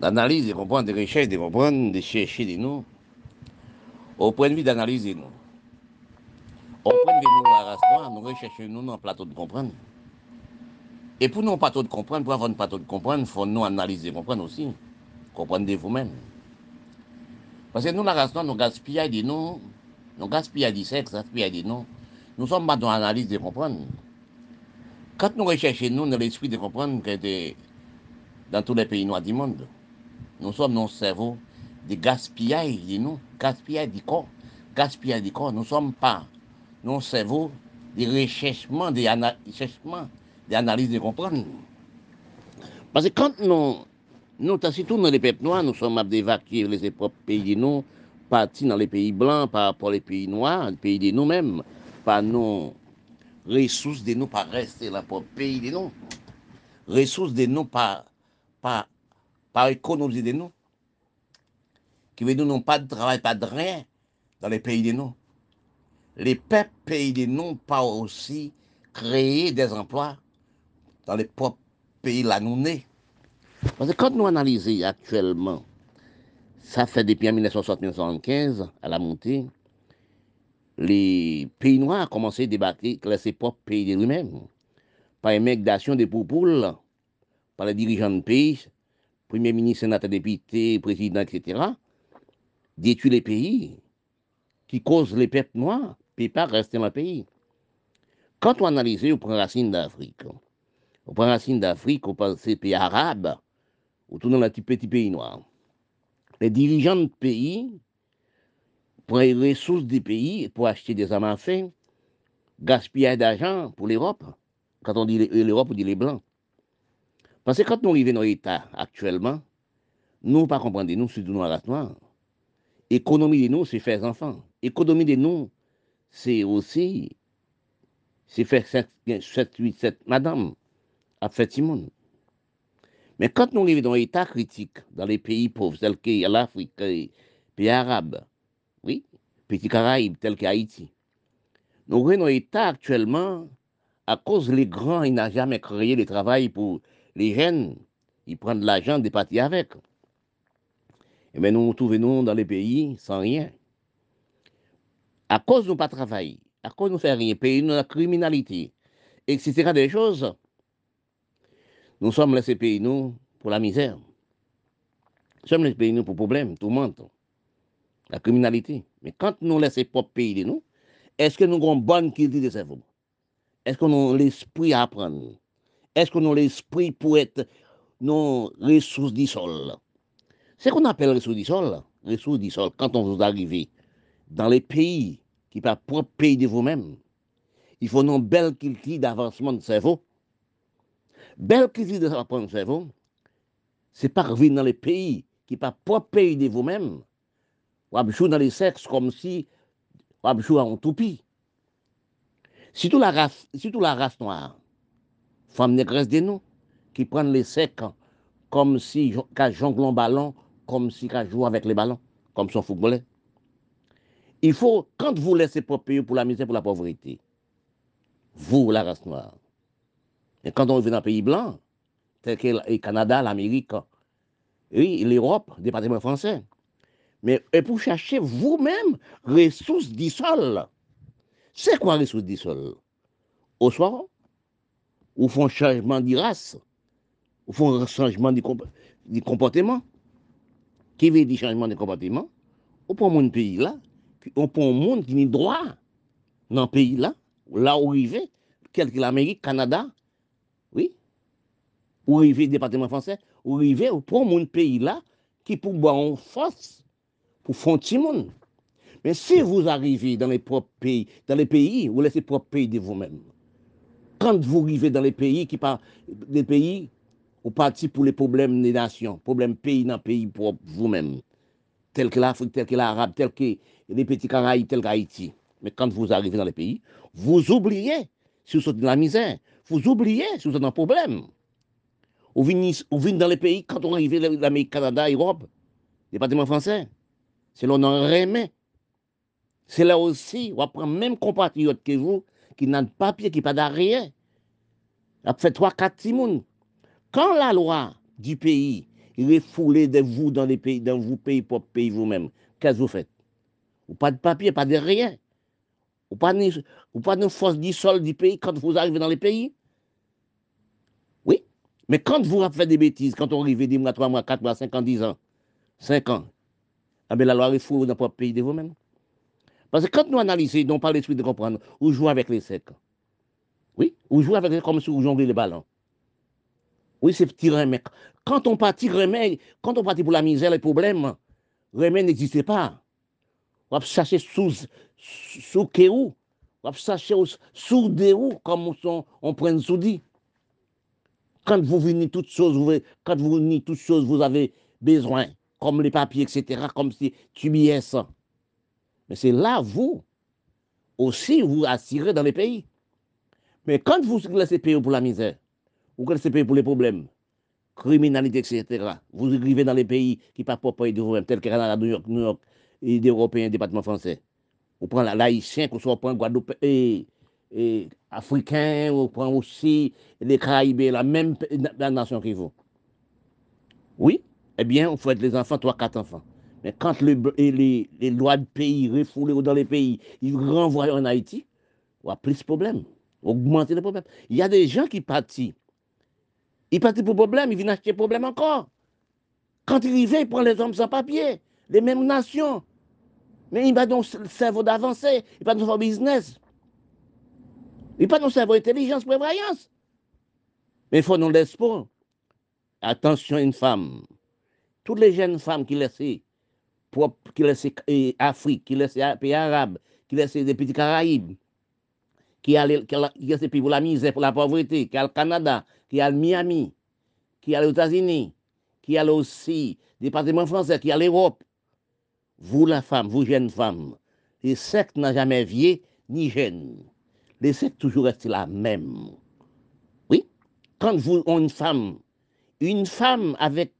d'analyse, de comprendre, de recherche, de comprendre, de chercher de nous, au point de vue d'analyser nous. Au point de vue de nous, la race nous recherchons nous dans le plateau de comprendre. Et pour nous, plateau de comprendre, pour avoir un plateau de comprendre, il faut nous analyser, comprendre aussi. Comprendre de vous-même. Parce que nous, la race nous gaspillons de nous, nous gaspillons du sexe, gaspillons de nous. Nous sommes pas dans l'analyse de comprendre. Quand nous recherchons nous dans l'esprit de comprendre que dans tous les pays noirs du monde, nous sommes nos cerveaux de gaspillage de nous, gaspillage du corps, gaspillage du corps. Nous ne sommes pas nos cerveaux de recherchement, d'analyse de comprendre. Parce que quand nous, nous surtout dans les peuples noirs, nous sommes à d'évacuer les propres pays de nous, partis dans les pays blancs par rapport aux pays noirs, les pays de nous-mêmes, par nos ressources de nous, pas rester là pour pays de nous, ressources de nous, pas, pas, par économie de nous, qui veut dire non pas de travail, pas de rien dans les pays de nous. Les peuples pays de nous, pas aussi créer des emplois dans les propres pays là nous nés. Parce que quand nous analysons actuellement, ça fait depuis 1975 à la montée, les pays noirs ont commencé à débarquer dans ses propres pays de lui-même, par une migration des poupoules, par les dirigeants de pays, premier ministre, sénateur, député, président, etc., détruire les pays qui causent les peuples noirs, ne pas rester dans le pays. Quand on analyse, on prend racine d'Afrique. On prend racine d'Afrique, on prend ces pays arabes, ou tout dans les petits pays noirs. Les dirigeants de pays prennent les ressources des pays pour acheter des armes à feu, gaspiller d'argent pour l'Europe. Quand on dit l'Europe, on dit les Blancs. Parce que quand nous arrivons dans l'État actuellement, nous ne pas comprendre, nous, c'est nous, la race noire. Économie de nous, c'est faire enfants. Économie de nous, c'est aussi, c'est faire 7, 8, 7 madame, à faire. Mais quand nous arrivons dans l'état critique, dans les pays pauvres, tels que l'Afrique, les pays arabes, oui, petits Caraïbes, tels qu'Haïti, nous arrivons dans l'état actuellement, à cause les grands, ils n'ont jamais créé le travail pour les jeunes, ils prennent de l'argent, des partis avec. Et eh bien, nous nous trouvons dans les pays sans rien. À cause de nous pas travailler, à cause de nous faire rien, pays nous la criminalité, etc. des choses, nous sommes laissés pays nous pour la misère. Nous sommes laissés pays nous pour problème, tout le monde. La criminalité. Mais quand nous laissons propre pays nous, est-ce que nous avons une bonne qualité de cerveau? Est-ce nous avons l'esprit à apprendre? Est-ce nous avons l'esprit pour être nos ressources du sol? Ce qu'on appelle ressources du sol, ressources du sol, quand on vous arrive dans les pays qui pas propre pays de vous-même, il faut une belle culture d'avancement de cerveau. Belle culture d'avancement de cerveau, c'est pas revenir dans les pays qui pas propre pays de vous-même, ou jouer dans les sexes comme si ou jouer en toupie. Surtout la race, surtout la race noire, femme négresse de nous, qui prennent les secs comme si jonglent un ballon comme si qu'à jouer avec les ballons, comme son footballeur. Il faut, quand vous laissez pas payer pour la misère, pour la pauvreté, vous, la race noire, et quand on vient dans un pays blanc, tel que le Canada, l'Amérique, oui, l'Europe, le département français, mais et pour chercher vous-même ressources du sol. C'est quoi ressources du sol? Au soir, ou font changement de race, ou font changement du comportement. Qui veut dire changement de comportement, on prend mon pays là, on prend un monde qui n'est droit dans le pays là, là où il vit, quel que l'Amérique, Canada, oui, vit le département français, vit, on prend mon pays là, qui pour boire en force, pour un monde. Mais si vous arrivez dans les propres pays, dans les pays, vous laissez propres pays de vous-même. Quand vous arrivez dans les pays qui parlent des pays ou parti pour les problèmes des nations, problèmes pays dans pays pour vous-même, tel que l'Afrique, tel que l'Arabe, tel que les petits Caraïbes, tel qu'Haïti. Mais quand vous arrivez dans les pays, vous oubliez si vous êtes dans la misère, vous oubliez si vous êtes dans un problème. Vous venez, dans les pays, quand on arrive l'Amérique, Canada, Europe, département français, c'est là on en remet. C'est là aussi, on prend même compatriotes que vous, qui n'ont pas papier, qui n'ont pas d'arrière. On fait trois, quatre timounes quand la loi du pays refoulé de vous dans les pays, dans vos pays, propres pays vous-même. Qu'est-ce que vous faites? Ou pas de papier, pas de rien. Ou pas de, pas de force du sol du pays quand vous arrivez dans les pays? Oui. Mais quand vous faites des bêtises, quand on arrive des mois, 3 mois, 4 mois, 5 ans, 10 ans, 5 ans, ah ben la loi refoule dans votre pays de vous-même. Parce que quand nous analysons, non pas l'esprit de comprendre, ou jouer avec les secs. Oui, ou jouer avec comme si vous jonglez les ballons. Oui, c'est petit remède. Quand on partit quand on partit pour la misère, les problèmes, remède n'existait pas. On va chercher sous, sous kéou, on va chercher sous des comme on, on prend sous dit. Quand vous venez toutes choses, vous, quand vous venez toutes choses, vous avez besoin, comme les papiers, etc., comme si tu m'y ça. Mais c'est là, vous, aussi, vous attirez dans les pays. Mais quand vous laissez payer pour la misère, vous connaissez pays pour les problèmes, criminalité, etc. Vous arrivez dans les pays qui ne pas pour de vous-même, tels que Canada, New York, New York, et des Européens, département français. Vous prenez l'haïtien, que soit prend Guadeloupe, et, et africain, vous prenez aussi les Caraïbes, la même nation que vous. Oui, eh bien, vous faites les enfants, trois, quatre enfants. Mais quand les, lois de pays refoulées dans les pays, ils renvoient en Haïti, on a plus de problèmes, augmenter les problèmes. Il y a des gens qui partent il partit pour problème, il vient acheter problème encore. Quand il arrive, il prend les hommes sans papier, les mêmes nations. Mais il n'a pas le cerveau d'avancer, il n'a pas de business. Il n'a pas de cerveau intelligence, prévoyance. Mais il faut nous laisser pas. Attention, une femme. Toutes les jeunes femmes qui laissent, qui laissent Afrique, qui laissent les pays arabes, qui laissent les petits Caraïbes, qui a, qui a, pour la misère, pour la pauvreté, qui a le Canada, qui a le Miami, qui a les États-Unis, qui a aussi le département français, qui a l'Europe. Vous, la femme, vous, jeune femme, les sectes n'ont jamais vieux ni jeune. Les sectes toujours restent la même. Oui, quand vous avez une femme, une femme avec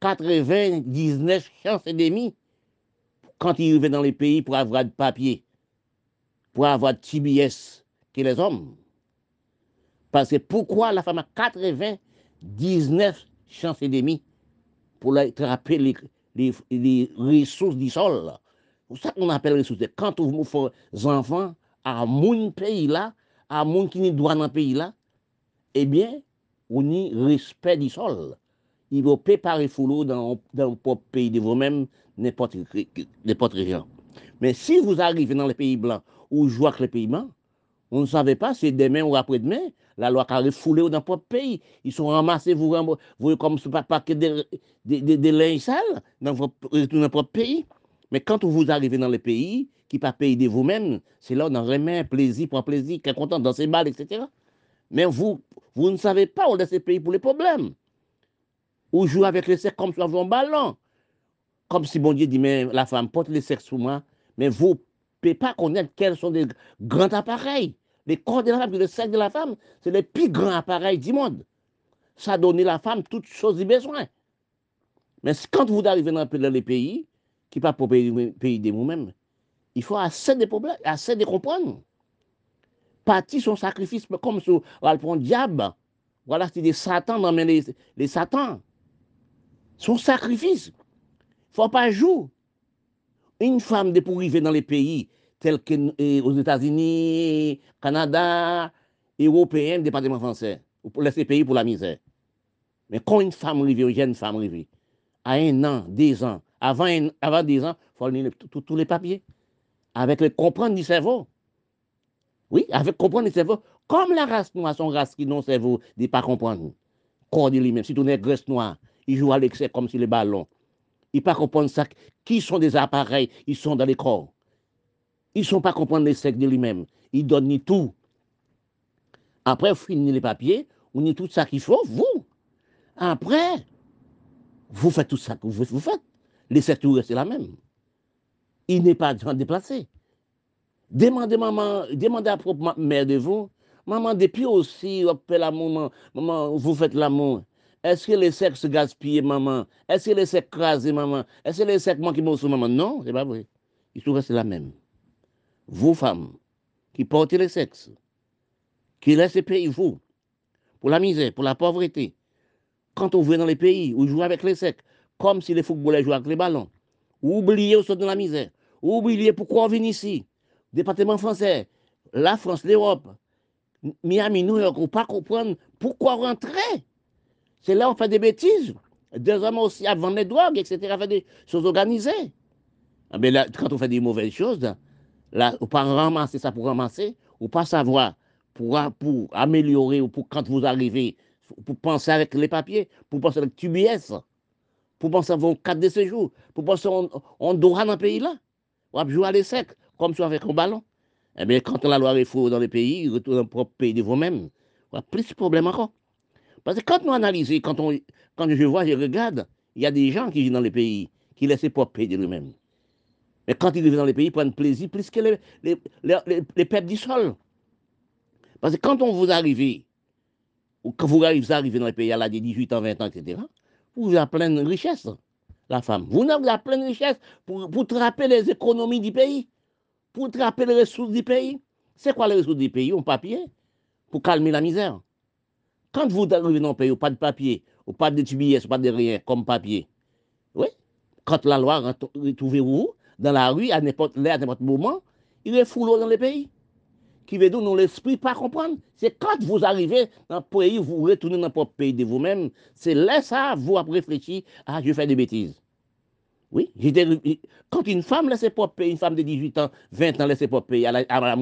99 chances et demi, quand il arrive dans les pays pour avoir de papier, pour avoir de TBS, que les hommes. Parce que pourquoi la femme a 99 chances et demie pour attraper les, ressources du sol? C'est ça qu'on appelle les ressources. Quand vous faites des enfants à mon pays là, à mon qui droit dans le pays là, eh bien, on y respect du sol. Il va préparer dans, dans pays de vous-même, n'importe région. Mais si vous arrivez dans les pays blancs ou jouez avec les pays blancs, on ne savait pas si demain ou après-demain, la loi a refoulé dans propre pays. Ils sont ramassés, vous, vous comme ce paquet de, de, de, de linge sale dans votre, propre pays. Mais quand vous arrivez dans les pays qui pas payé de vous-même, c'est là on a vraiment plaisir, pour plaisir, qui est content dans ses balles, etc. Mais vous, vous ne savez pas où est ce pays pour les problèmes. Ou jouer avec les sexe comme sur un ballon. Comme si bon Dieu dit, mais la femme porte les sexes sous moi, mais vous ne pouvez pas connaître quels sont des grands appareils les corps de la femme, le sexe de la femme, c'est le plus grand appareil du monde. Ça donne à la femme toutes choses et besoins. Mais quand vous arrivez dans les pays, qui pas pour pays, pays de vous-même, il faut assez de problèmes, assez de comprendre. Parti son sacrifice, comme si on va prendre diable. Voilà, c'est des satans dans les, les satans. Son sacrifice. Faut pas jouer. Une femme de pour arriver dans les pays, tels qu'aux États-Unis, Canada, Européens, département français, pour laisser pays pour la misère. Mais quand une femme arrive, une jeune femme arrive, à un an, deux ans, avant, avant deux ans, il faut lire tous les papiers, avec le comprendre du cerveau. Oui, avec comprendre du cerveau. Comme la race noire, son race qui non cerveau, ne pas comprendre. Corps de lui-même, si tu es graisse noire, il joue à l'excès comme si les ballons. Il ne pas comprendre ça. Qui sont des appareils, ils sont dans les corps. Ils ne sont pas comprendre les sexe de lui-même. Ils donnent tout. Après, vous finissez les papiers, vous ni tout ça qu'il faut, vous. Après, vous faites tout ça que vous faites. Les sectes c'est la même. Il n'est pas déplacé. Demandez maman, demandez à propre mère de vous. Maman, depuis aussi, l'amour, maman, vous faites l'amour. Est-ce que les sexes gaspillent, maman? Est-ce que les sexes crasés, maman? Est-ce que les sexes manquent, maman? Non, c'est pas vrai. Ils sont restés la même vous femmes, qui portez le sexe, qui laissez payer vous, pour la misère, pour la pauvreté, quand on vient dans les pays, ou joue avec les secs, comme si les footballeurs jouaient avec les ballons. Oubliez, sort de la misère. Oubliez pourquoi on vient ici. Département français, la France, l'Europe, Miami, New York, on pas comprendre pourquoi rentrer. C'est là où on fait des bêtises. Des hommes aussi à vendre les drogues, etc., faire des choses organisées. Ah, mais là, quand on fait des mauvaises choses, là, on pas ramasser ça pour ramasser, ou pas savoir pour, pour améliorer, ou pour quand vous arrivez, pour penser avec les papiers, pour penser avec TBS, pour penser à vos cartes de séjour, pour penser on, doit dans le pays là. On va jouer à l'essai, comme on avec un ballon. Eh bien, quand la loi est faux dans les pays, retourne dans le propre pays de vous-même. On plus de problèmes encore. Parce que quand nous analysons, quand, on, quand je vois, je regarde, il y a des gens qui vivent dans les pays, qui laissent pas pays de eux-mêmes. Mais quand ils vivent dans les pays, ils prennent plaisir plus que les, les, les, les peuples du sol. Parce que quand on vous arrive, ou quand vous arrivez, dans les pays à l'âge de 18 ans, 20 ans, etc., vous avez plein de richesses, la femme. Vous avez plein de richesses pour, pour trapper les économies du pays, pour trapper les ressources du pays. C'est quoi les ressources du pays? Un papier pour calmer la misère. Quand vous arrivez dans un pays, pas de papier, ou pas de TBS, pas de rien comme papier, oui, quand la loi retrouve vous dans la rue, à n'importe à n'importe moment, il est foulot dans le pays. Qui veut dire, nous, l'esprit, pas comprendre. C'est quand vous arrivez dans le pays, vous retournez dans votre pays de vous-même, c'est là ça, vous avez réfléchi, ah, je fais des bêtises. Oui, quand une femme laisse pas pays, une femme de 18 ans, 20 ans laisse pas pays à la, à la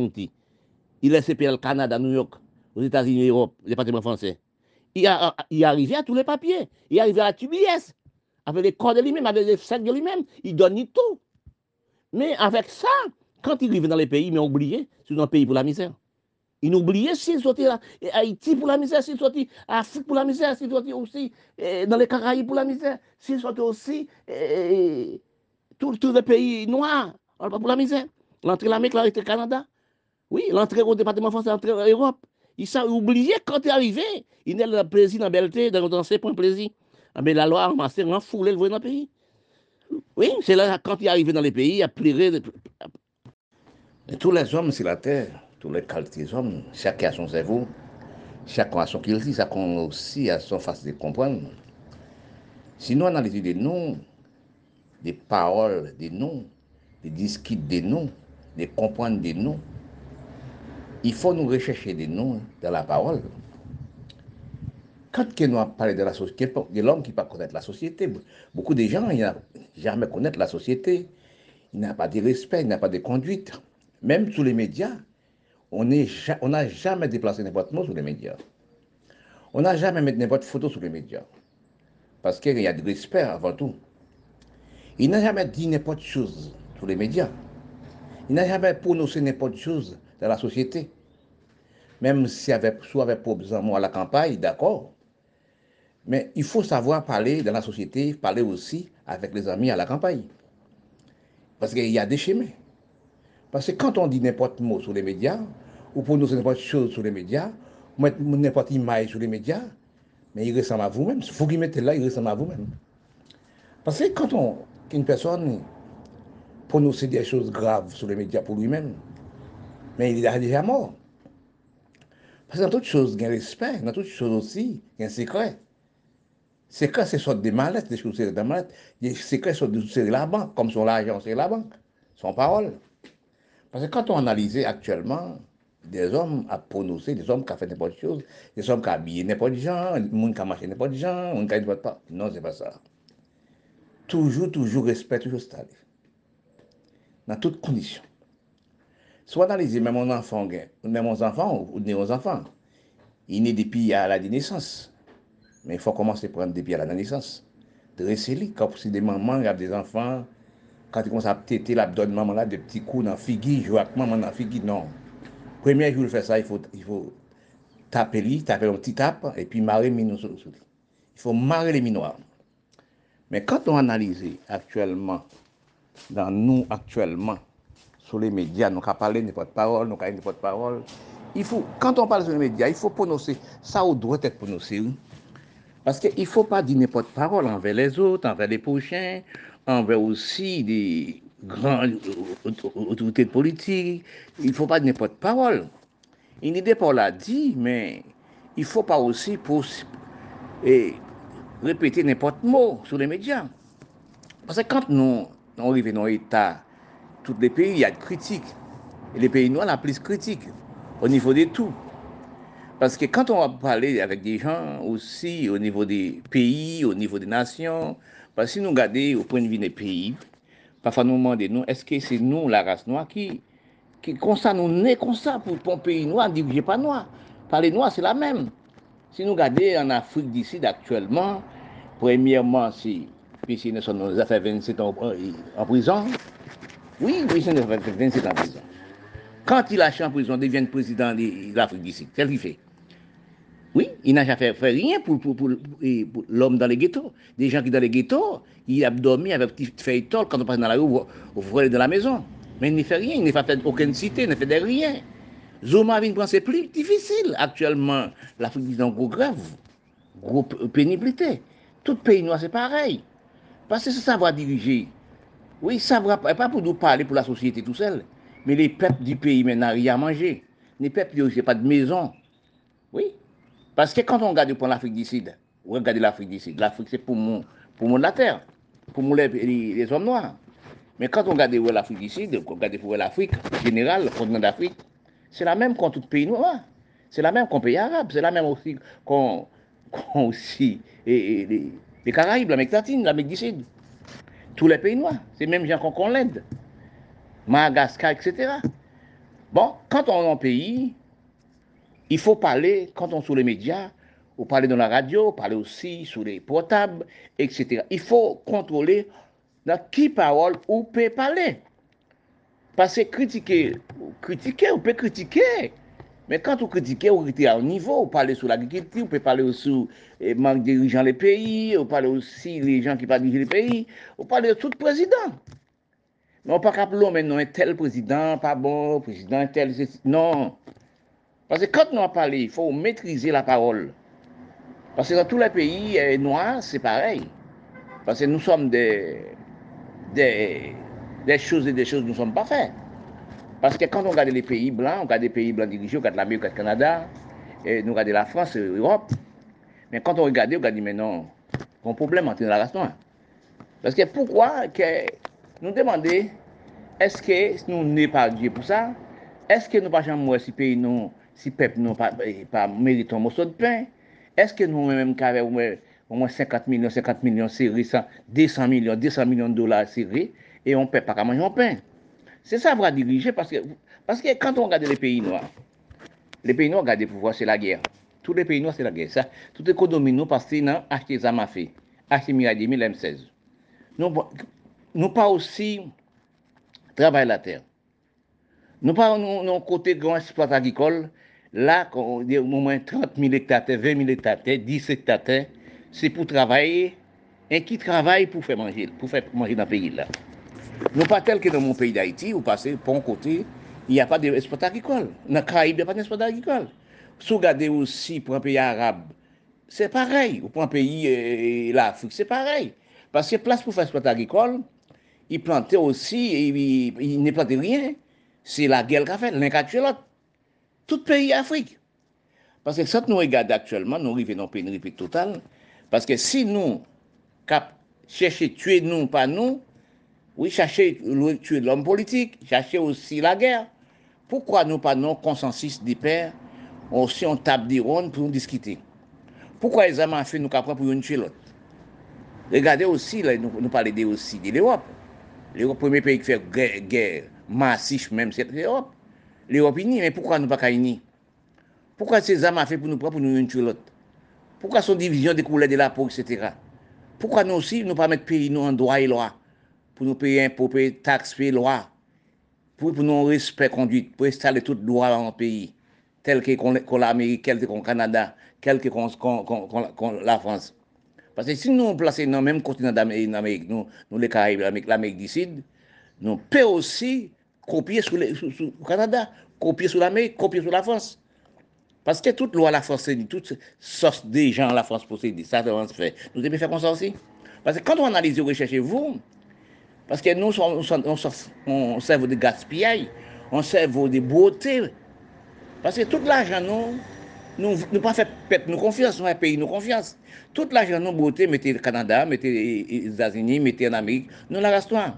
il laisse payer au Canada, New York, aux États-Unis, Europe, département français. Il, a, il est arrivé à tous les papiers. Il est arrivé à la TBS, avec les corps de lui-même, avec les sacs de lui-même. Il donne tout. Mais avec ça, quand il arrive dans les pays, il m'a oublié, c'est un pays pour la misère. Il a oublié s'il sortit à Haïti pour la misère, s'il sortit à Afrique pour la misère, s'il sortit aussi dans les Caraïbes pour la misère, s'il sortit aussi tous les pays noirs pour la misère. L'entrée de l'Amérique, l'entrée du Canada. Oui, l'entrée au département français, l'entrée en Europe. Il s'est oublié quand il est arrivé. Il n'a le plaisir dans la belleté, dans ses points plaisir. Mais la loi a ramassé, renfoulé le voyage dans le pays. Oui, c'est là, quand il est arrivé dans les pays, il a pleuré. Tous les hommes sur la terre, tous les qualités hommes, chacun a son cerveau, chacun a son qu'il dit, chacun aussi a son façon de comprendre. Si nous analysons des noms, des paroles des noms, des disques des noms, des comprendre des noms, il faut nous rechercher des noms dans la parole. Quand nous avons parlé de la société, de l'homme qui ne pas connaître la société, beaucoup de gens n'ont jamais connaître la société. Il n'a pas de respect, il n'a pas de conduite. Même sous les médias, on n'a jamais déplacé n'importe mot sur les médias. On n'a jamais mis n'importe photo sur les médias. Parce qu'il y a du respect avant tout. Il n'a jamais dit n'importe chose sur les médias. Il n'a jamais prononcé n'importe chose dans la société. Même si avait, soit avec à la campagne, d'accord. Mais il faut savoir parler dans la société, parler aussi avec les amis à la campagne. Parce qu'il y a des chemins. Parce que quand on dit n'importe mot sur les médias, ou pour n'importe chose sur les médias, ou n'importe image sur les médias, mais il ressemble à vous-même. Il faut qu'il mette là, il ressemble à vous-même. Parce que quand une personne prononce des choses graves sur les médias pour lui-même, mais il est déjà mort. Parce que dans toutes choses, il y a un respect, dans toutes choses aussi, il y a un secret. Secret, c'est soit des mallettes, des choses, c'est des mallettes. Les secrets sont de la banque, comme son l'argent, c'est la banque, son parole. Parce que quand on analyse actuellement, des hommes à prononcer, des hommes qui ont fait n'importe chose, des hommes qui ont habillé n'importe gens, des gens qui ont marché n'importe gens, des gens qui n'importe pas. Non, c'est pas ça. Toujours, toujours respect, toujours stable. Dans toutes Sou analize men moun anfan gen, men moun anfan ou dene moun anfan. Ine depi a la di nesans. Men fò komanse pren depi a la nesans. Dresse li, kap si de maman gap de anfan, kante kon sa tete la bdon maman la de pti kou nan figi, jwak maman nan figi, non. Premye joul fè sa, il fò, il fò tape li, tape yon ti tap, e pi mare minou sou li. Il fò mare le minou an. Men kante on analize aktuellement, dan nou aktuellement, sur les médias, nous avons parlé de porte-parole, nous avons de porte-parole. Il faut, quand on parle sur les médias, il faut prononcer, ça on doit être prononcé. Parce qu'il ne faut pas dire n'importe parole envers les autres, envers les prochains, envers aussi des grandes autorités politiques. Il ne faut pas dire n'importe parole. Une idée pour l'a dit, mais il ne faut pas aussi pour, et, répéter n'importe mot sur les médias. Parce que quand nous, nous arrivons dans l'état tous les pays, il y a de critiques. Et les pays noirs, la plus critique au niveau de tout. Parce que quand on va parler avec des gens aussi au niveau des pays, au niveau des nations, parce que si nous regardons au point de vue des pays, parfois nous demandons, est-ce que c'est nous, la race noire, qui, qui comme ça, nous nés comme ça pour un pays noir, dirigé pas noir. Parler noir, c'est la même. Si nous regardons en Afrique d'ici actuellement, premièrement, si P.C. Nelson nous a fait 27 ans en prison, oui, nous a fait 27 ans en prison. Quand il changé en prison, devient président de l'Afrique d'ici. C'est ce qu'il fait? Oui, il n'a jamais fait, rien pour, l'homme dans les ghettos. Des gens qui dans les ghettos, il a dormi avec petit feuilleton quand on passe dans la rue, ou voit dans la maison. Mais il ne fait rien, il n'a fait aucune cité, il ne fait rien. Zoma vient prendre, c'est plus difficile. Actuellement, l'Afrique est en gros grève, gros pénibilité. Tout pays noir, c'est pareil. Parce que c'est savoir diriger. Oui, savoir, pas pour nous parler pour la société tout seul, mais les peuples du pays n'ont rien à manger. Les peuples, n'ont pas de maison. Oui, parce que quand on regarde pour l'Afrique du Sud, on regarde l'Afrique du Sud, l'Afrique c'est pour mon, pour la terre, pour les, hommes noirs. Mais quand on regarde l'Afrique du Sud, on regarde pour l'Afrique, général, le continent d'Afrique, c'est la même qu'en tout pays noir. C'est la même qu'en pays arabe, c'est la même aussi qu'en aussi et, les, Caraïbes, l'Amérique latine, l'Amérique du Sud. Tous les pays noirs, c'est même gens qu'on l'aide. Madagascar, etc. Bon, quand on est en pays, il faut parler, quand on est sur les médias, ou parler dans la radio, parler aussi sur les portables, etc. Il faut contrôler dans qui parole ou peut parler. Parce que critiquer, critiquer, on peut critiquer. Mais quand on critique, on critique à un niveau, on parle sur l'agriculture, on peut parler sur le manque de dirigeants des pays, on parle aussi des gens qui parlent diriger les pays, on parle de tout président. Non, pas qu'à mais non, un tel président, pas bon, président tel, non. Parce que quand nous en parlons, il faut maîtriser la parole. Parce que dans tous les pays eh, noirs, c'est pareil. Parce que nous sommes des, des, choses et des choses, nous ne sommes pas faits. Parce que quand on regarde les pays blancs, on regarde les pays blancs dirigés, on regarde l'Amérique, on regarde le Canada, et nous regardons la France, l'Europe. Mais quand on regarde, on regarde, mais non, un problème entre la race noire. Parce que pourquoi que nous demander est-ce que nous n'est pas Dieu pour ça Est-ce que nous pas jamais si pays nous, si peuple nous pas, eh, pas mérite un morceau de pain Est-ce que nous même qu'avec au moins 50 millions, 50 millions, c'est 200 millions, 200 millions de dollars, c'est et on ne peut pas manger un pain C'est ça va diriger parce que, parce que quand on regarde les pays noirs, les pays noirs, regardez pouvoir, c'est la guerre. Tous les pays noirs, c'est la guerre. Ça, tout est condominé nous parce qu'ils ont acheté des armes à feu, acheté Miradimi, l'M16. Nous, bon, nous pas aussi travailler la terre. Nous pas nous, nous côté grand exploitation agricole, là, on dit au moins 30 000 hectares, 20 000 hectares, 10 hectares, c'est pour travailler et qui travaille pour faire manger, pour faire manger dans le pays là. Non pa tel ke nan moun peyi d'Haïti, ou pase pon kote, y a pa de espot agrikol. Nan Karib, y a pa de espot agrikol. Sou gade osi pou an peyi Arab, se parey. Ou pou an peyi eh, l'Afrique, se parey. Pase plas pou fè espot agrikol, y plante osi, y ne plante rien. Se la gel ka fè, len ka tue lot. Tout peyi Afrique. Pase sot nou regade aktuelman, nou rive nan peyi nripe total. Paske si nou kap chèche tue nou pa nou, Oui, chercher tuer l'homme politique, chercher aussi la guerre. Pourquoi nous pas non consensus des pères, aussi on tape des rondes pour nous discuter Pourquoi les hommes ont fait nous qu'après pour nous tuer l'autre Regardez aussi, là, nous, nous parlons aussi de l'Europe. L'Europe, premier pays qui fait guerre, guerre massif même, c'est l'Europe. L'Europe unie, mais pourquoi nous pas unis Pourquoi ces hommes ont fait pour nous prendre pour nous tuer l'autre Pourquoi son division des couleurs de la peau, etc. Pourquoi nous aussi, nous pas mettre pays nous en droit et loi pou nou peye impou, peye taks, peye lwa, pou, pou nou respect konduit, pou estale tout lwa an peyi, tel ke kon, kon l'Amerik, tel ke kon Kanada, tel ke kon, kon, kon la Frans. Pase si nou plase nan menm kontinant d'Amerik, nou, nou le Karib, l'Amerik di Sid, nou pe osi kopye sou, sou, sou Kanada, kopye sou l'Amerik, kopye sou la Frans. Paske tout lwa la France se di, tout sos de jan la France pou se di, sa se van se fe. Nou tebe fe konsansi. Paske kante ou analize ou recheche voun, Paske nou on serve de gaspillay, on serve de bote. Paske tout l'ajan nou, nou pa fè pet nou konfians, nou fè peyi nou konfians. Tout l'ajan nou bote, mette Kanada, mette Zazini, mette en Amerik, nou la rastouan.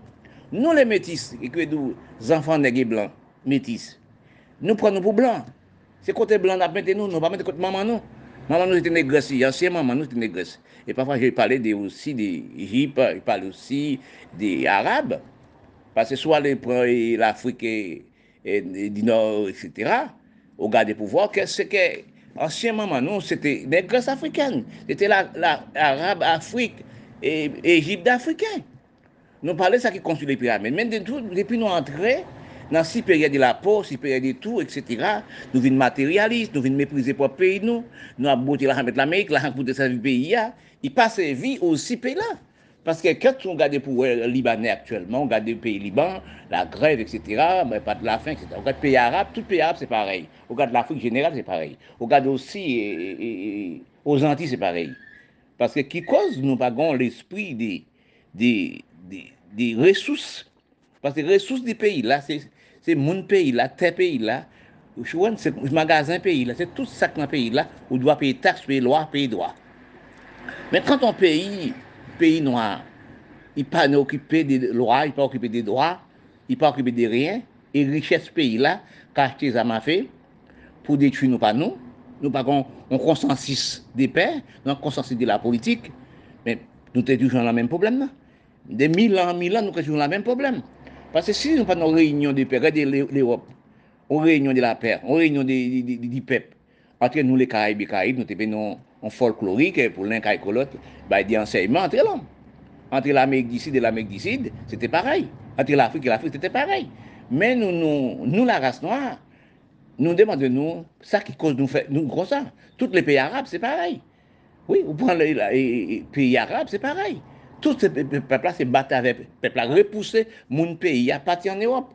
Nou le metis, ekwe dou, zanfan negi blan, metis. Nou pran nou pou blan. Se kote blan ap mette nou, nou pa mette kote maman nou. Maman nous était négresse, ancien maman nous était négresse. Et parfois, je parlais des, aussi des hippes, je parlais aussi des arabes. Parce que soit les prend l'Afrique et, du Nord, etc., au garde des pouvoirs, qu'est-ce que ancien maman nous, c'était négresse africaine. C'était l'arabe la, arabe Afrique et Égypte africaine. Nous parlons de ça qui construit les pyramides. Mais depuis, depuis nous entrons, nan si peryade la po, si peryade tou, etc. Nou vin materialist, nou vin meprize pou peyi nou, nou ap bote la hamet l'Amerik, la hamet pou te servi peyi ya, i pase vi osi peyi la. Paske ket sou gade pou Libanè aktuelman, gade peyi Liban, la greve, etc., mwen pat la fin, etc. Ou gade peyi Arab, tout peyi Arab se parey. Ou gade l'Afrique Générale se parey. Ou gade osi, os Antilles se parey. Paske ki koz nou pagon l'esprit de, de, de, de resous, paske resous di peyi la, se c'est mon pays, là, tes pays, là, c'est magasin pays, là, c'est tout ça dans pays, là, où on doit payer taxes, payer loi, payer droit. Mais quand on paye pays noir, il pas occupé des lois, il pas occupé des droits, il pas occupé de rien. Et richesse pays-là, qu'acheter ça m'a fait, pour détruire nous pas nous. Nous pas un consensus des pères, un consensus de la politique, mais nous sommes toujours dans le même problème. Des mille ans, mille ans, nous sommes toujours dans le même problème. Parce que si nous pas une réunion des pères, regardez l'Europe, une réunion de la paix, une réunion du peuple, entre nous les Caraïbes et Caraïbes, nous sommes en folklorique pour l'un et l'autre, bah, des enseignements entre l'homme. Entre l'Amérique du et l'Amérique du c'était pareil. Entre l'Afrique et l'Afrique, c'était pareil. Mais nous, nous, nous, la race noire, nous demandons, nous, ça qui cause nous faire, nous, ça. Tous les pays arabes, c'est pareil. Oui, vous prenez les, pays arabes, c'est pareil. Tout se pepla se bata ve pepla repouse moun peyi a pati an Erop.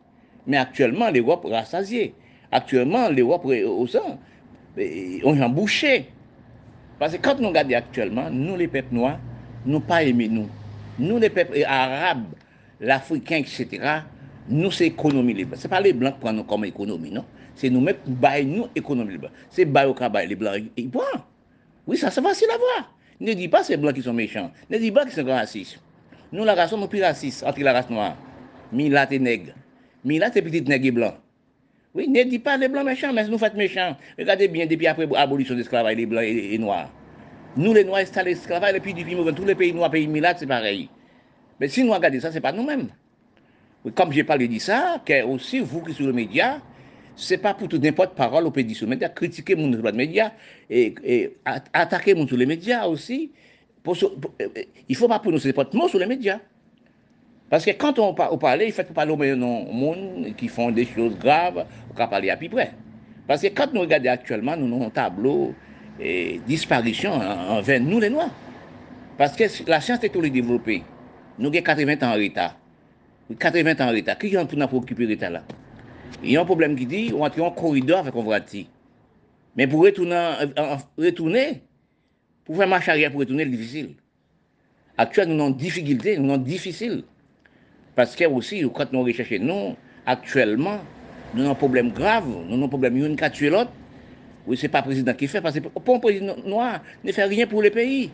Men aktuelman l'Erop rasazye. Aktuelman l'Erop osan, on jan bouché. Pase kante nou gade aktuelman, nou le pep noa, nou pa eme nou. Nou le pep arabe, l'Afrikan, etc., nou se ekonomi libe. Se pa le blanc pran nou kom ekonomi, non? Se nou met bay nou ekonomi libe. Se bay ou ka bay, le blanc, i pran. Oui, sa se vasi la vwa. Ne dis pas c'est blancs qui sont méchants. Ne dis pas qu'ils sont racistes. Nous, la race, nous plus racistes entre la race noire. Milat et nègre. Milat et petite nègre et blanc. Oui, ne dis pas les blancs méchants, mais nous faites méchants. Regardez bien, depuis après l'abolition de l'esclavage, les blancs et, noirs. Nous, les noirs, installés l'esclavage, et puis depuis tous les pays noirs, pays milats, c'est pareil. Mais si nous regardons ça, ce n'est pas nous-mêmes. Comme j'ai parlé de ça, que aussi, vous qui êtes sur les médias, Se pa pou tout n'import parol ou pe di sou media, kritike moun sou la media, atake moun sou le media osi, il faut pas prononcer n'importe mot sou le media. Parce que quand on, pa, on parle, il faut pas parler aux moun qui font des choses graves, on peut parler à peu près. Parce que quand nous regardons actuellement, nous avons un tableau de disparition envers nous les Noirs. Parce que la science technologique développée, nous avons 80 ans en retard. 80 ans en retard. Qui est pour nous occuper l'État là Il y a un problème qui dit on entre en corridor avec voiture. Mais pour retourner, retourner, pour faire marche arrière pour retourner, c'est difficile. Actuellement, nous avons difficulté, nous avons difficile. Parce que aussi, quand nous recherchons, actuellement, nous avons un problème grave, nous avons un problème, une qui tué l'autre. Oui, ce n'est pas le président qui fait, parce que pour un président noir ne fait rien pour le pays.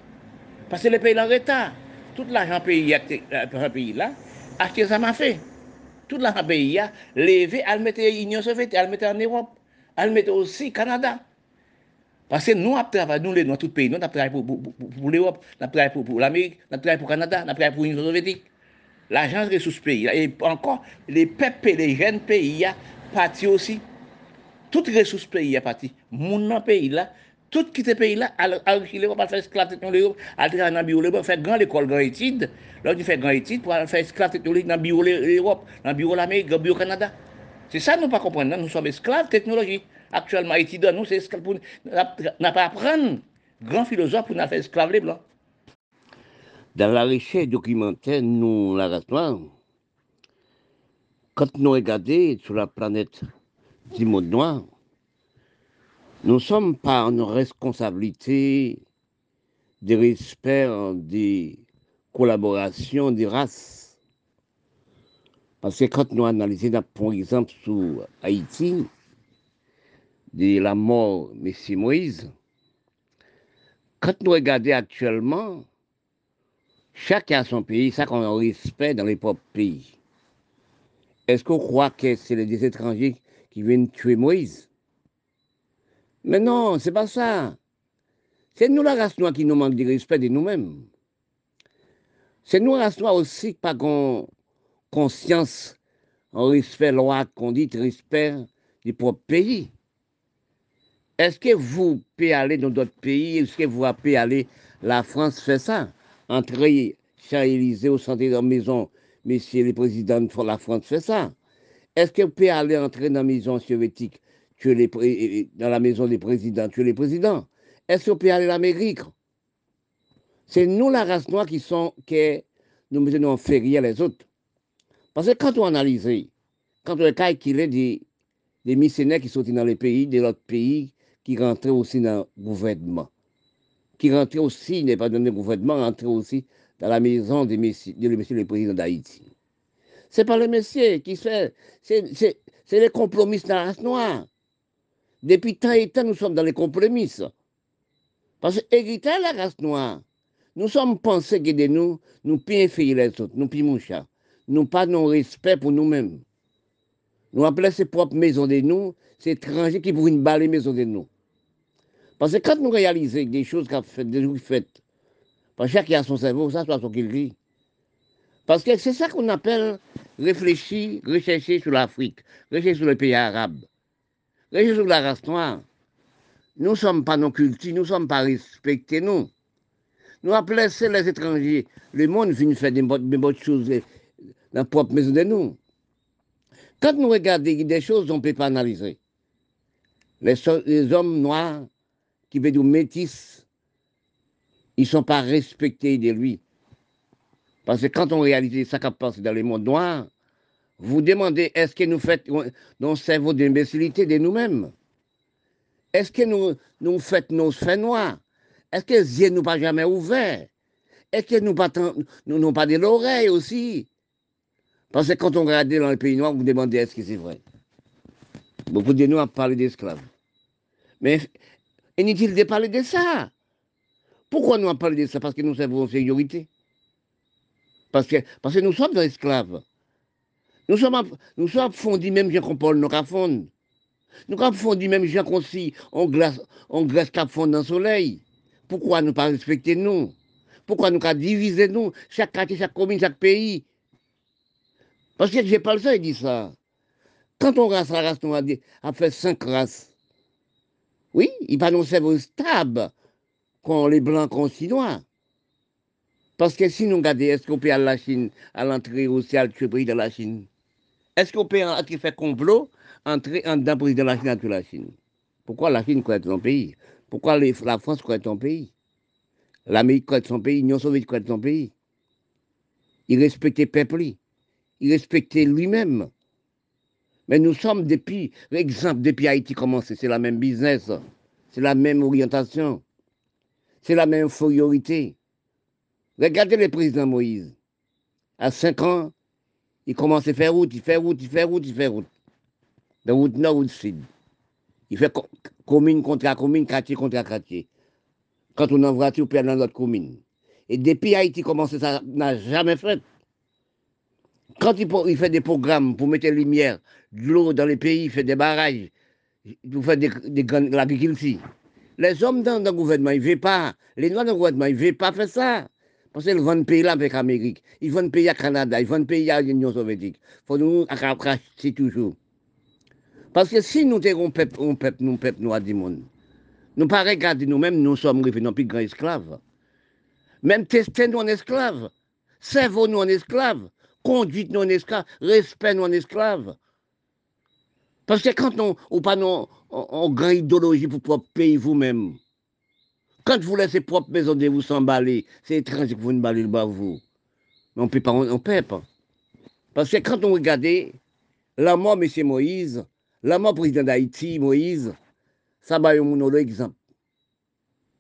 Parce que le pays est en retard. Tout l'argent pays, un pays là, acheter ça m'a fait. tout la pays a levé, à mettre l'Union soviétique, à mettre en Europe, à mettre aussi Canada. Parce que nous, avons travaillé, nous, les Noirs, tout pays, nous, avons travaillé pour, pour, pour, pour l'Europe, nous avons travaillé pour, pour l'Amérique, nous avons travaillé pour Canada, nous avons travaillé pour l'Union soviétique. L'agence ressources pays, et encore, les peuples, les jeunes pays, a parti aussi. Toutes ressources pays, a parti. Mon pays, là, tout qui est pays là, enrichir l'Europe, à faire esclave l'Europe, à faire dans le bureau faire grand école, grand étude. Là, tu fais grand étude pour faire esclave technologique dans le bureau l'Europe, dans le bureau l'Amérique, dans le bureau Canada. C'est ça, nous ne pas comprendre. Nous sommes esclaves technologie. Actuellement, étudiants, nous, c'est esclave pour. n'a pas apprendre. Grand philosophe pour nous faire esclave les blancs. Dans la recherche documentaire, nous, la quand nous regardons sur la planète du monde noir, nous sommes par nos responsabilités de respect des collaborations des races. Parce que quand nous analysons, par exemple, sur Haïti, de la mort de M. Moïse, quand nous regardons actuellement, chacun a son pays, ça qu'on a respect dans les propres pays. Est-ce qu'on croit que c'est les étrangers qui viennent tuer Moïse? Mais non, c'est pas ça. C'est nous la race noire qui nous manque de respect de nous-mêmes. C'est nous la race noire aussi qui pas conscience, en respect loi, conduite, respect du propre pays. Est-ce que vous pouvez aller dans d'autres pays? Est-ce que vous pouvez aller La France fait ça? Entrer chez Élysée au centre de la maison, messieurs les présidents de la France fait ça. Est-ce que vous pouvez aller entrer dans la maison soviétique, les, dans la maison des présidents, tuer les présidents Est-ce vous pouvez aller à l'Amérique? C'est nous, la race noire, qui sont, que nous mettons en férir les autres. Parce que quand on analyse, quand on a qu'il est des, des missionnaires qui sont dans les pays, de l'autre pays, qui rentraient aussi dans le gouvernement, qui rentraient aussi, n'est pas dans le gouvernement, rentraient aussi dans la maison de messieurs, de monsieur le président d'Haïti. Ce n'est pas le messieurs qui fait, c'est les compromis dans la race noire. Depuis tant et temps, nous sommes dans les compromis. Parce que hériter la race noire, nous sommes pensés que de nous, nous payons les autres, nous payons chat. Nous pas de respect pour nous-mêmes. Nous appelons ces propres maisons de nous, c'est étrangers qui pourraient balle les maisons de nous. Parce que quand nous réalisons des choses qu'on fait, des choses faites, parce que chacun a son cerveau, ça soit son qu'il dit. Parce que c'est ça qu'on appelle réfléchir, rechercher sur l'Afrique, rechercher sur les pays arabes, rechercher sur la race noire. Nous ne sommes pas nos cultures, nous ne sommes pas respectés, nous. Nous appelons les étrangers. Le monde vient faire des bonnes choses dans la propre maison de nous. Quand nous regardons des choses, on ne peut pas analyser. Les, les hommes noirs qui veut dire métis, ils ne sont pas respectés de lui. Parce que quand on réalise ça qui passe dans le monde noir, vous demandez est-ce que nous faisons nos cerveaux d'imbécilité de nous-mêmes? Est-ce que nous, nous faisons nos faits noirs? Est-ce que les yeux nous pas jamais ouverts? Est-ce que nous n'avons pas de l'oreille aussi? Parce que quand on regarde dans les pays noirs, vous demandez est-ce que c'est vrai? Beaucoup de nous ont parlé d'esclaves. Mais Inutile de parler de ça. Pourquoi nous en parlé de ça? Parce que nous avons sécurité. Parce que, parce que nous sommes des esclaves. Nous sommes, nous sommes fondus même qu'on parle, nous fondus. Nous fondus même qu'on si, on glace, on glace cap fond dans le soleil. Pourquoi nous pas respecter nous? Pourquoi nous pas diviser nous Chaque quartier, chaque commune, chaque pays? Parce que j'ai pas le ça, il dit ça. Quand on race la race, on a fait cinq races. Oui, il pas non cerveau stable quand les blancs qu'on chinois. Parce que si nous regardons, est-ce qu'on peut aller à la Chine, à l'entrée aussi à le président de la Chine? Est-ce qu'on peut faire complot, entrer en dedans président de la Chine à la Chine? Pourquoi la Chine croit son pays? Pourquoi la France croit son pays? L'Amérique croit son pays, l'Union soviétique croit son pays? Il respectait le peuple, il respectait lui-même. Mais nous sommes depuis, exemple, depuis Haïti commencé, c'est la même business, c'est la même orientation, c'est la même infériorité. Regardez le président Moïse. À 5 ans, il commence à faire route, il fait route, il fait route, il fait route. De route nord, route sud. Il fait commune contre commune, quartier contre quartier. Quand on envoie, on perd dans notre commune. Et depuis Haïti commencé, ça n'a jamais fait. Quand il, fait des programmes pour mettre lumière, de l'eau dans les pays, il fait des barrages, pour faire des, de l'agriculture. Les hommes dans, le gouvernement, ils ne veulent pas. Les Noirs dans le gouvernement, ils ne veulent pas faire ça. Parce qu'ils vendent pays là avec l'Amérique. Ils vendent pays à Canada, ils vendent pays à l'Union soviétique. Il faut nous racheter toujours. Parce que si nous sommes un peuple, un peuple, nous, peuple noir du monde, nous pas regarder nous-mêmes, nous sommes non plus grands esclaves. Même tester nous en esclaves. Cerveau nous en esclaves conduite non esclave, respect non esclave. Parce que quand on n'a pas on, grande idéologie pour propre pays vous-même, quand vous laissez propre maison de vous s'emballer, c'est étrange que vous ne ballez le bas vous. Mais on ne peut pas, on, peut pas. Parce que quand on regarde la mort M. Moïse, la mort président d'Haïti, Moïse, ça va un exemple.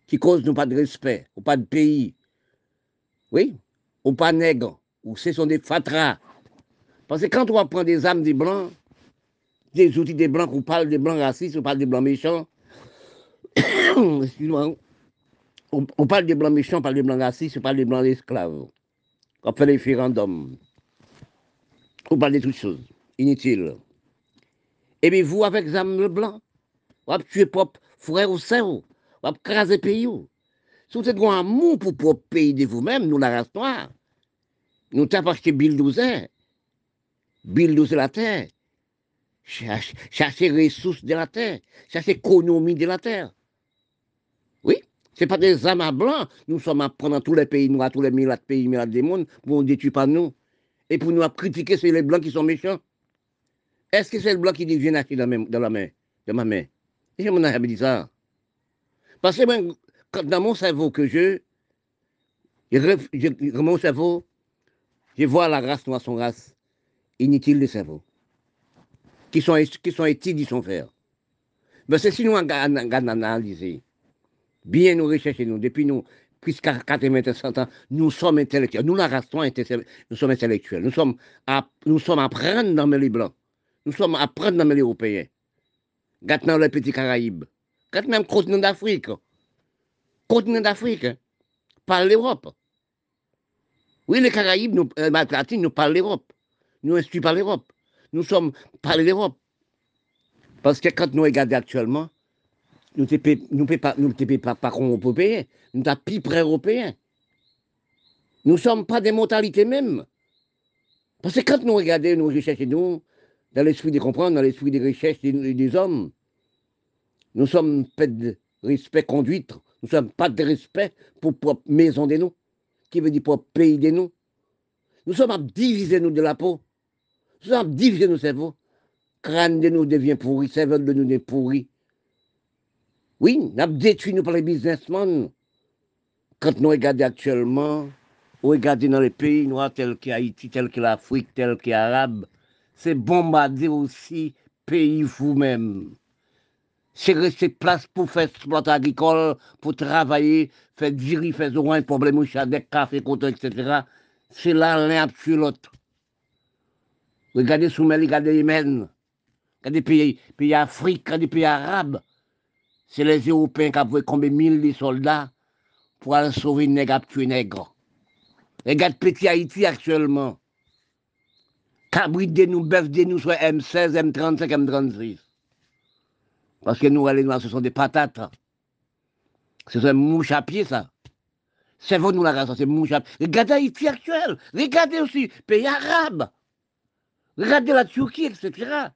Qui cause nous pas de respect, ou pas de pays. Oui, ou pas nègre ou ce sont des fatras. Parce que quand on va prendre des âmes des blancs, des outils des blancs, on parle des blancs racistes, on parle des blancs méchants. Excuse-moi. On, parle des blancs méchants, on parle des blancs racistes, on parle des blancs esclaves. On fait des référendums. On parle de toutes choses inutiles. Et bien vous, avec les blanc, vous tué propre frère ou sœur, vous crasé pays. Si vous êtes un amour pour propre pays de vous-même, nous, la race noire, nous t'avons acheté Bill 12 Bill 12 la terre. Chercher ressources de la terre, chercher l'économie de la terre. Oui, n'est pas des âmes à. Nous sommes à prendre dans tous les pays noirs, tous les milliards de pays, milliards de monde, pour ne détruire pas nous. Et pour nous critiquer, c'est les blancs qui sont méchants. Est-ce que c'est le blanc qui dit viens acheter dans, dans la main, de ma main? Et je m'en ai dit ça. Parce que dans mon cerveau que je, je, mon cerveau, je vois la race noire, son race, inutile de cerveau qui sont, qui sont études, ils sont faire. Mais c'est si nous analysé, bien nous rechercher, nous, depuis nous, plus 80 100 ans, nous sommes intellectuels. Nous, la race nous sommes intellectuels. Nous sommes à, nous sommes à prendre dans les Blancs. Nous sommes à prendre dans les Européens. Maintenant, les petits Caraïbes. Quand même, continent d'Afrique. Continent d'Afrique. Par l'Europe. Oui, les Caraïbes, nous, euh, Latine, nous parlent l'Europe. Nous instruisons par l'Europe nous sommes pas l'Europe. Parce que quand nous regardons actuellement, nous ne pouvons pas, nous pas, pas européens, nous sommes plus près européens. Nous sommes pas des mortalités même. Parce que quand nous regardons nos recherches, nous, dans l'esprit de comprendre, dans l'esprit des recherches des, hommes, nous sommes pas de respect conduite, nous sommes pas de respect pour la maison de nous, qui veut dire pour pays de nous. Nous sommes à diviser nous de la peau. Nous avons divisé nos cerveaux. Crâne de nous devient pourri, cerveau de nous est pourri. Oui, nous avons détruit nous par les businessmen. Quand nous regardons actuellement, nous regardons dans les pays noirs tels qu'Haïti, tels que l'Afrique, tels qu'Arabe, c'est bombarder aussi pays vous-même. C'est rester place pour faire exploiter agricole, pour travailler, faire diriger, faire un problème au des café, etc. C'est là l'un sur l'autre. Regardez Soumel, regardez Yémen, regardez pays, pays Afrique, regardez pays Arabes. C'est les Européens qui ont combien mille soldats pour aller sauver les nègres, tuer nègres. Regarde petit Haïti actuellement. Cabrit de nous, bœuf de nous, soit M16, M35, M36. Parce que nous, les Noirs, ce sont des patates. C'est un mouche à pied, ça. C'est vous, nous, la race, c'est mouche à pied. Regardez Haïti actuel. Regardez aussi, pays arabe. Regardez la Turquie, etc.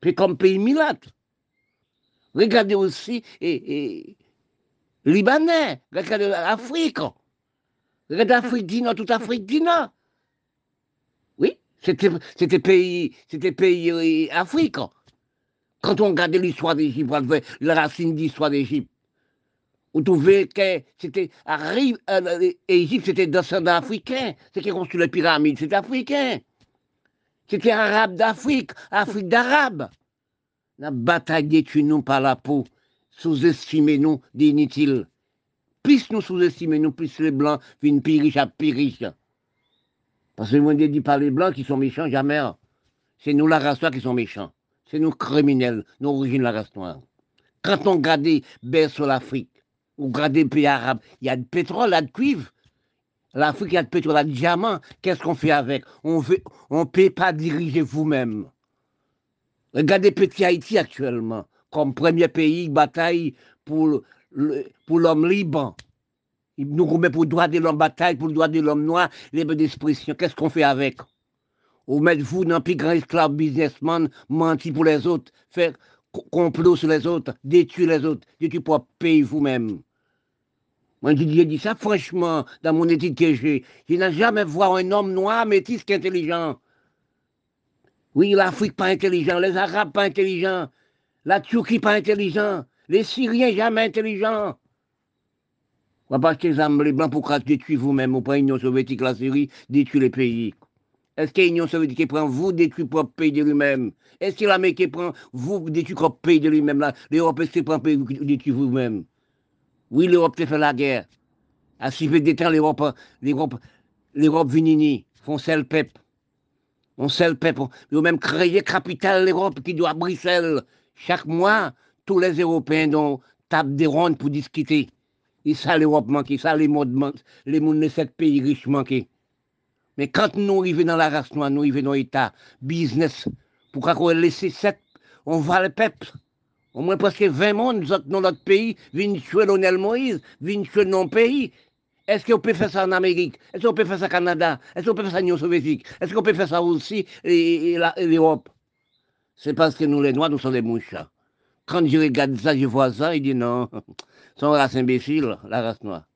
Puis comme pays Milat. Regardez aussi et, Libanais, regardez l'Afrique. Regardez l'Afrique du Nord, toute l'Afrique du Nord. Oui, c'était pays, c'était pays euh, Afrique. Quand on regardait l'histoire d'Égypte, la racine d'histoire d'Égypte, vous trouvez que c'était arrive, euh, Égypte, c'était descendant africain. C'est qui construit les pyramides, c'était africain. C'était arabe d'Afrique, Afrique d'arabe. La bataille détruit nous par la peau, sous-estimez nous d'inutiles. Plus nous sous-estimez nous, plus les blancs viennent piriche à piriche. Parce que moi, je dis par les blancs qui sont méchants, jamais. C'est nous la race noire qui sont méchants. C'est nous criminels, nous origines la race noire. Quand on regarde sur l'Afrique, ou les pays arabes, il y a du pétrole, il y a de cuivre, L'Afrique a de pétrole, a de diamants. Qu'est-ce qu'on fait avec? On ne on peut pas diriger vous-même. Regardez Petit Haïti actuellement, comme premier pays bataille pour, pour l'homme libre. Il nous remet pour le droit de l'homme bataille, pour le droit de l'homme noir, libre d'expression. Qu'est-ce qu'on fait avec? Ou mettre vous dans le plus grand esclave businessman, mentir pour les autres, faire complot sur les autres, détruire les autres, détruire pour payer vous-même. Moi, j'ai dit ça franchement dans mon étude que j'ai. Je n'ai jamais vu un homme noir métis intelligent. Oui, l'Afrique pas intelligent, les Arabes pas intelligents, la Turquie pas intelligent, les Syriens jamais intelligents. On va les blancs pour détruire vous-même, ou pas l'Union soviétique, la Syrie, détruire les pays. Est-ce que l'Union soviétique prend vous détruire pour pays de lui-même? Est-ce que l'Amérique prend vous détruire pour pays de lui-même L'Europe, c'est prend détruire vous-même? Oui, l'Europe fait la guerre. À suivre des temps, l'Europe, l'Europe, l'Europe vinini, font le pep. On sait le peuple. Ont même créé capitale l'Europe qui doit à Bruxelles. Chaque mois, tous les Européens dont tapent des rondes pour discuter. Et ça, l'Europe manque, ça, les modes les mondes de sept pays riches manquent. Mais quand nous arrivons dans la race noire, nous arrivons dans l'État, business, pourquoi qu'on laisser sept, on va le peuple. Au moins presque 20 mondes dans notre pays viennent tuer Lionel Moïse, viennent tuer nos pays. Est-ce qu'on peut faire ça en Amérique? Est-ce qu'on peut faire ça au Canada? Est-ce qu'on peut faire ça en Union soviétique? Est-ce qu'on peut faire ça aussi l'Europe? C'est parce que nous, les Noirs, nous sommes des mouches. Quand je regarde ça, je vois ça, il dit non, une race imbécile, la race noire.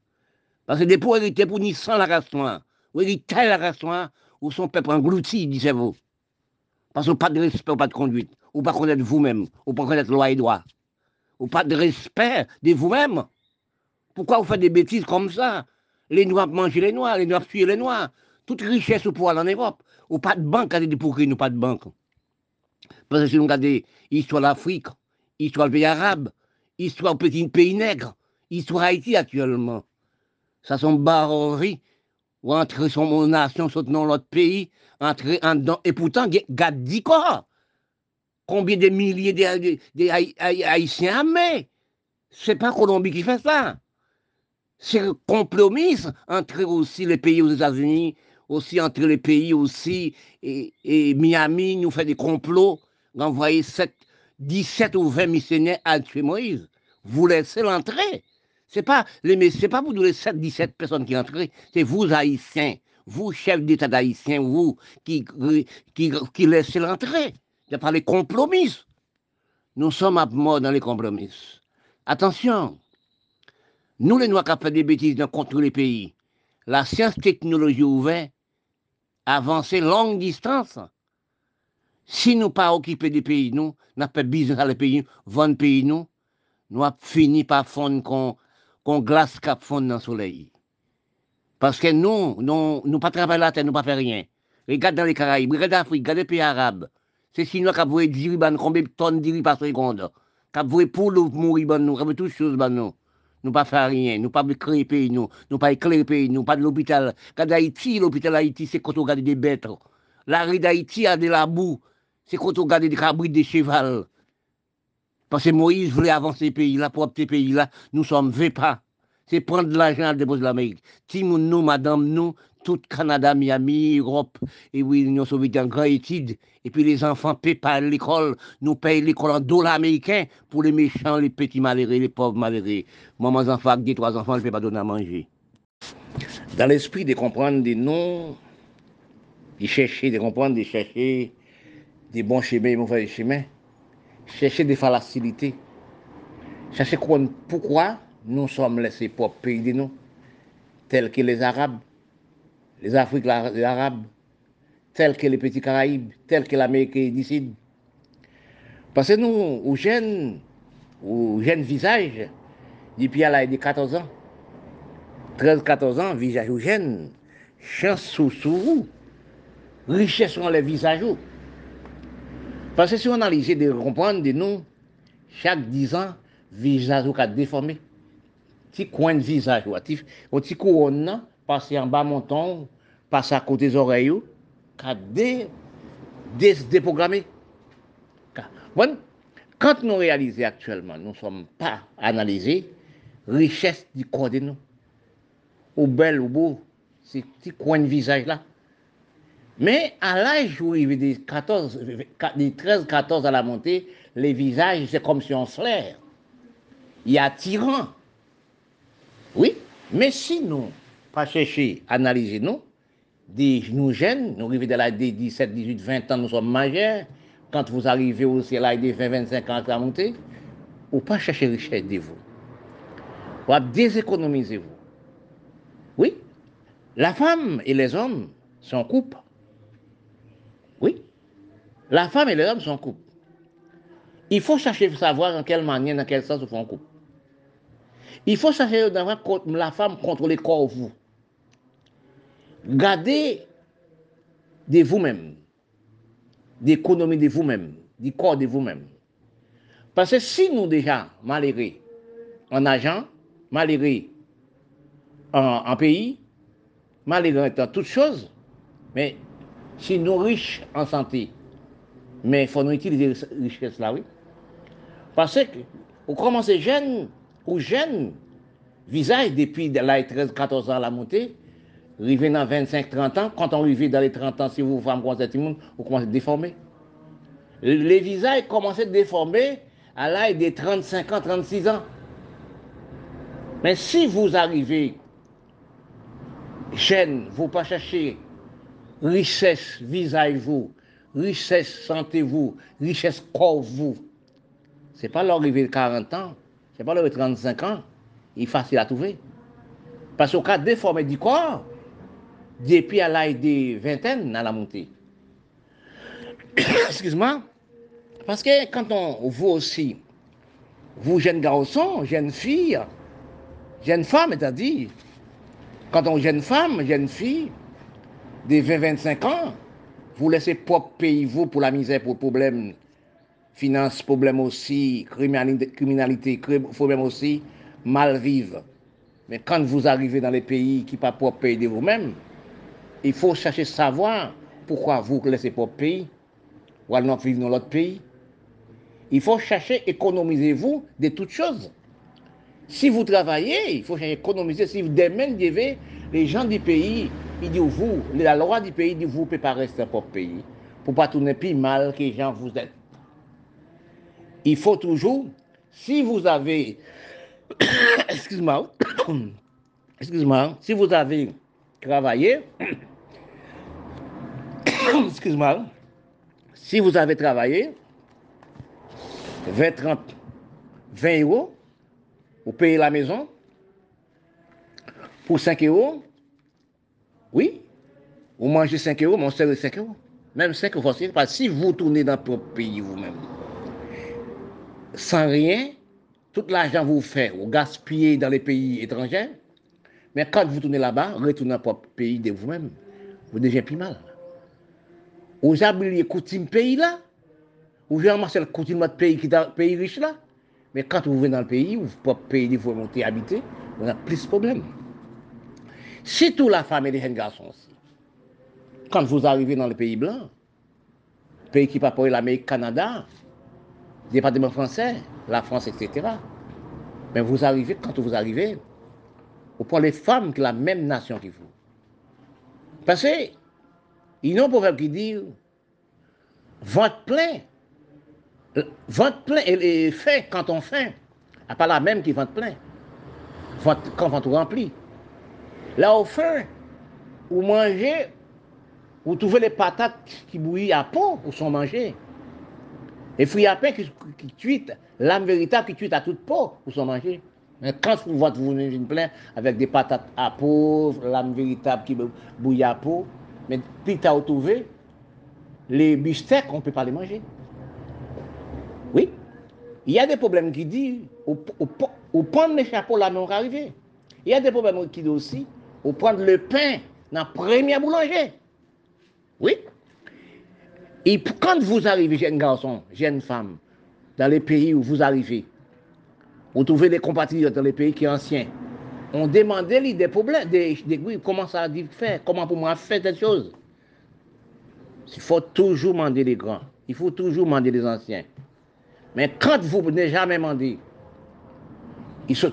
Parce que des pour hériter pour ni sans la race noire, ou hériter la race noire, ou son peuple englouti, disait-vous. Parce que pas de respect, pas de conduite, ou pas connaître vous-même, ou pas connaître loi et droit, ou pas de respect de vous-même. Pourquoi vous faites des bêtises comme ça? Les Noirs mangent les Noirs, les Noirs fuient les Noirs. Toute richesse au pouvoir en Europe. Ou pas de banque, des pour nous pas de banque. Parce que si nous regardons l'histoire de l'Afrique, histoire du pays arabe, histoire du petit pays nègre, histoire Haïti actuellement. Ça sont barreries ou entrer son nation dans l'autre pays, entrer en dedans. Et pourtant, garde dit quoi? Combien de milliers d'Haïtiens mais C'est pas Colombie qui fait ça. C'est compromis entre aussi les pays aux États-Unis, aussi entre les pays aussi, et, Miami nous fait des complots, envoyer cette 17 ou 20 missionnaires à tuer Moïse. Vous laissez l'entrée. C'est pas les c'est pas vous les 7 17 personnes qui entrent, c'est vous haïtiens, vous chefs d'État d'haïtiens, vous qui qui, laissez l'entrée. A pas les compromis. Nous sommes à mort dans les compromis. Attention, nous les Noirs qui fait des bêtises dans contre les pays, la science technologie ouverte, avancer longue distance, si nous pas occupés des pays, nous, n'a pas business dans les pays, vendre pays, nous, nous avons fini par fondre qu'on qu glace cap fond dans le soleil. Parce que nous, nous, nous pas travailler la terre, nous pas faire rien. Regarde dans les Caraïbes, regarde l'Afrique, regarde les pays arabes. C'est sinon qu'on voit 10 ban, combien de tonnes de riz par seconde. Qu'on voit pour nous mourir, nous, qu'on toutes choses, nous. Nous pas faire rien, nous pas créer pays, nous, nous pas éclairer pays, nous pas de l'hôpital. Quand Haïti, l'hôpital Haïti, c'est quand on regarde des bêtes. La rue d'Haïti a de la boue c'est quand on regarde des cabris des cheval. Parce que Moïse voulait avancer pays là, pour ce pays là, nous sommes pas. C'est prendre de l'argent à déposer l'Amérique. Timoun nous, madame nous, tout Canada, Miami, Europe, et oui, l'Union soviétique en grande étude. Et puis les enfants paient pas l'école, nous payons l'école en dollars américains pour les méchants, les petits malheureux, les pauvres malheureux. Mes enfants, des trois enfants, je ne peux pas donner à manger. Dans l'esprit de comprendre des noms, de chercher, de comprendre, de chercher des bons chemins et mauvais chemins, chercher des facilités, chercher pourquoi nous sommes laissés pour pays de nous, tels que les Arabes, les Afriques les arabes, tels que les petits Caraïbes, tels que l'Amérique du Sud. Parce que nous, aux jeunes, aux jeunes visages, depuis à l'âge de 14 ans, 13-14 ans, visage aux jeunes, chance sous sous richesse dans les visages. Parce que si on analyse de comprendre de nous, chaque 10 ans, visage ou déformé. Petit coin de visage, ou petit couronne, passer en bas montant, passer à côté des oreilles, qu'a dé, dé, déprogrammé. Bon, quand nous réalisons actuellement, nous ne sommes pas analysés, richesse du corps de nous. Au bel, ou beau, ces petits coins de visage là. Mais à l'âge où il des 14, des 13, 14 à la montée, les visages, c'est comme si on se l'air. Il y a tyran. Oui, mais si nous, pas chercher, analyser nous, des, nous jeunes, nous arrivons de l'âge de 17, 18, 20 ans, nous sommes majeurs, quand vous arrivez aussi à l'âge de 20, 25 ans à la montée, ou pas chercher richesse de vous. Ou déséconomiser vous. Oui, la femme et les hommes sont couples. La femme et l'homme sont couple. Il faut chercher à savoir en quelle manière, dans quel sens ils font couple. Il faut chercher d'avoir la femme contre les corps vous. Gardez de vous-même, d'économie de vous-même, du corps de vous-même. Parce que si nous déjà malheureux en agent, malheureux en, en, pays, malheureux en toutes choses, mais si nous riches en santé, mais il faut nous utiliser cette richesse-là, oui. Parce que, vous commencez jeune, ou jeune, visage depuis l'âge 13-14 ans à la montée, arrivé dans 25, 30 ans, quand on arrive dans les 30 ans, si vous femme commencez à monde, vous commencez à déformer. Les visages commencent à déformer à l'âge de 35 ans, 36 ans. Mais si vous arrivez jeune, vous pas chercher richesse, visage vous, richesse, santé vous, richesse corps vous. C'est pas l'arrivée de 40 ans, c'est pas l'arrivée de 35 ans. Il est facile à trouver. Parce qu'au cas déformé du corps, depuis à l'âge des vingtaines à la montée. Excuse-moi. Parce que quand on vous aussi, vous jeunes garçons, jeunes filles, jeunes femmes, c'est-à-dire, quand on jeune femme, jeune fille, des 20-25 ans, vous laissez propre pays, vous, pour la misère, pour le problème, finance, problème aussi, criminalité, problème aussi, mal vivre. Mais quand vous arrivez dans les pays qui pas propre pays de vous-même, il faut chercher savoir pourquoi vous laissez propre pays, ou alors vivre dans l'autre pays. Il faut chercher économiser-vous de toutes choses. Si vous travaillez, il faut économiser. Si vous demain, les gens du pays, ils disent vous, la loi du pays dit vous ne pouvez pas rester propre pays pour pas tourner plus mal que les gens vous êtes. Il faut toujours, si vous avez, excuse-moi, excuse-moi, si vous avez travaillé, excuse-moi, si vous avez travaillé 20, 30, 20 euros, vous payez la maison pour 5 euros, oui, vous mangez 5 euros, mais on sert 5 euros. Même 5 euros, parce que si vous tournez dans votre pays vous-même, sans rien, tout l'argent vous fait, vous gaspillez dans les pays étrangers, mais quand vous tournez là-bas, retournez dans votre pays de vous-même, vous déjà plus mal. Vous avez les coutumes pays là, vous avez marché le coutume de pays qui est pays riche là, mais quand vous venez dans le pays, vous propre pays, vous monter habiter, vous avez plus de problèmes. Surtout la femme et les jeunes garçons aussi. Quand vous arrivez dans le pays blanc, pays qui pas pour l'Amérique, Canada, département français, la France, etc. Mais vous arrivez, quand vous arrivez, vous prenez les femmes qui ont la même nation que vous. Parce que, il y a un proverbe qui dit, votre plein, votre plein est fait quand on fait, à pas la même qui votre plein, quand votre remplit. Là, au fin, vous mangez, vous trouvez les patates qui bouillent à peau, ou sont mangées. Les fruits à pain qui, qui l'âme véritable qui tuent à toute peau, vous sont mangés. Mais quand vous voyez vous une plein avec des patates à peau, l'âme véritable qui bouille à peau, mais tu as trouvé, les bistecs, on ne peut pas les manger. Oui. Il y a des problèmes qui disent, au, au, prendre les chapeaux là, mais on va arriver. Il y a des problèmes qui disent aussi, ou prendre le pain dans la première boulanger. Oui. Et quand vous arrivez, jeune garçon, jeune femme, dans les pays où vous arrivez, vous trouvez des compatriotes dans les pays qui sont anciens, on demandait des problèmes, des, des, comment ça a faire, comment pour moi faire cette chose. Il faut toujours demander les grands, il faut toujours demander les anciens. Mais quand vous n'avez jamais demandé,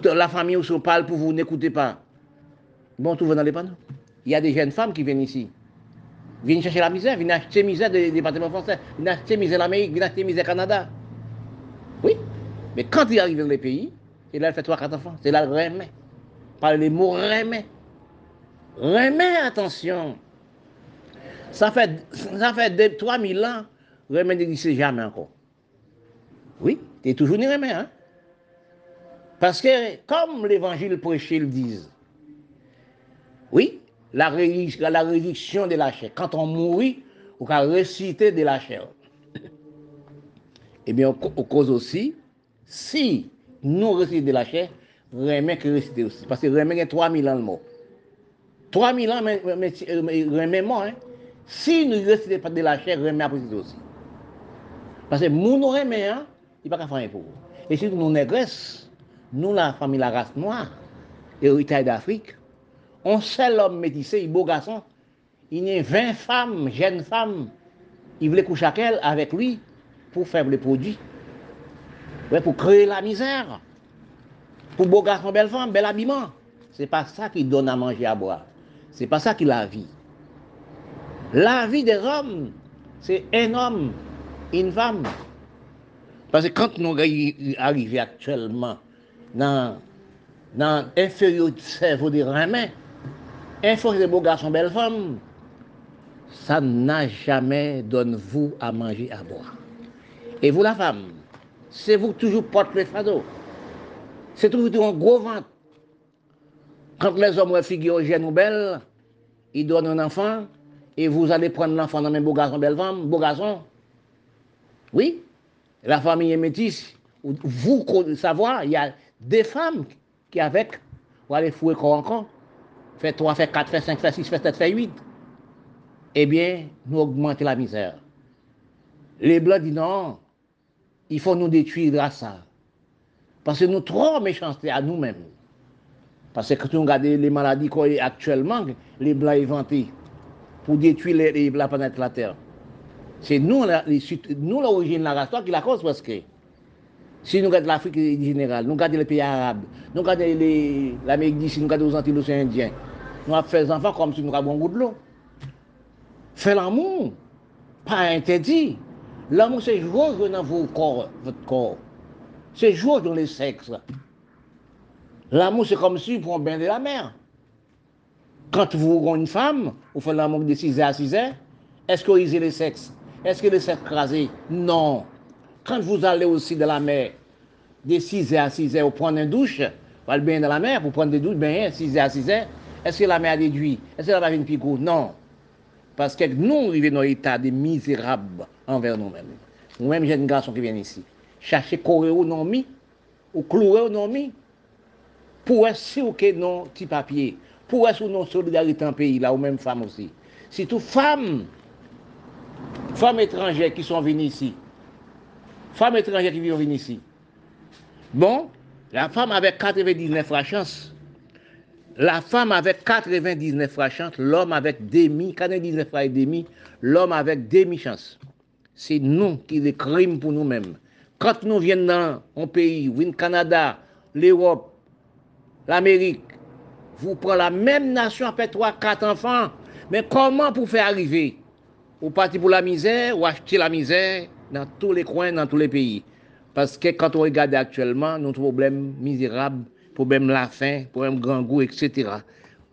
la famille où se parle pour vous, n'écoutez pas. Bon, tout va dans les panneaux. Il y a des jeunes femmes qui viennent ici. Viennent chercher la misère, viennent acheter misère des départements français, viennent acheter misère l'Amérique, viennent acheter misère Canada. Oui. Mais quand ils arrivent dans les pays, c'est là, elle fait trois, quatre enfants. C'est là, le remet. Par les mots remet. Remet, attention. Ça fait, ça fait 3000 ans, remet n'existe jamais encore. Oui, tu es toujours ni remet, hein. Parce que, comme l'évangile prêché le disent, oui, la, la réduction de la chair. Quand on mourit, on va réciter de la chair. Eh bien, on cause aussi, si nous récitons de la chair, Remen ki resite osi. Pase remen gen 3000 an l mou. 3000 an men, men, men, remen moun. Si nou resite pat de la chè, remen apresite osi. Pase moun nou remen an, i pa ka fanyen pou. E si nou negres, nou la fami la rase noa, eritay d'Afrique, on sel om metise, i bo gason, i nye 20 fam, jen fam, i vle kouchakel avek lui pou feble prodji. Ouais, pou kreye la mizère. Pour beau garçon, belle femme, bel habillement. C'est pas ça qui donne à manger, à boire. C'est pas ça qui la vie. La vie des hommes, c'est un homme, une femme. Parce que quand nous arrivons actuellement dans, dans l'inférieur cerveau des Romains, un fort de beaux garçons, belles femmes, ça n'a jamais donné vous à manger, à boire. Et vous, la femme, c'est vous toujours porte le fardeau. C'est toujours un gros ventre. Quand les hommes figurent jeunes ou belles, ils donnent un enfant, et vous allez prendre l'enfant dans mes beaux garçons, belles femmes, beaux garçons. Oui, la famille est métisse. Vous savoir, il y a des femmes qui avec, vous allez fouer encore encore. Fait 3, fait 4, fait 5, fait 6, fait 7, fait 8 eh bien, nous augmentons la misère. Les Blancs disent non, il faut nous détruire grâce à ça. Parce que nous trop méchanceté à nous-mêmes. Parce que quand on regarde les maladies qu'on a actuellement, les Blancs inventés pour détruire les, la planète la Terre. C'est nous, l'origine de la race, qui la cause parce que si nous regardons l'Afrique générale, nous regardons les pays arabes, nous regardons l'Amérique d'ici, nous regardons les Antilles océans Indiens, nous avons fait des enfants comme si nous avions un goût de l'eau. Faire l'amour, pas interdit. L'amour, c'est jouer dans vos corps, votre corps. C'est jouer dans les sexes. L'amour, c'est comme si vous bain de la mer. Quand vous avez une femme, vous faites l'amour de 6 à 6 heures, est-ce que vous lisez les sexes Est-ce que les sexes crasés Non. Quand vous allez aussi dans la mer, de 6 heures à 6 heures, vous prenez une douche, vous allez bien dans la mer, vous prenez des douches, bien 6 heures à 6 heures, est-ce que la mer a déduit? Est-ce que la mer a une Non. Parce que nous arrivons dans l'état de misérables envers nous-mêmes. Nous-mêmes, jeunes garçons qui viennent ici. chase kore ou nan mi, ou kloure ou nan mi, pou wè si ou ke nan ti papye, pou wè sou nan solidarite an peyi la ou menm fam osi. Si tou fam, fam etranje ki son vini isi, fam etranje ki vini isi, bon, la fam avek 99 la chans, la fam avek 99 la chans, l'om avek demi, 99 la demi, l'om avek demi chans. Se nou ki de krim pou nou menm. Quand nous venons dans un pays, le Canada, l'Europe, l'Amérique, vous prenez la même nation avec 3, 4 enfants. Mais comment pour faire arriver? Vous partez pour la misère ou acheter la misère dans tous les coins, dans tous les pays. Parce que quand on regarde actuellement, nos problèmes misérables, problème la faim, problème grand goût, etc.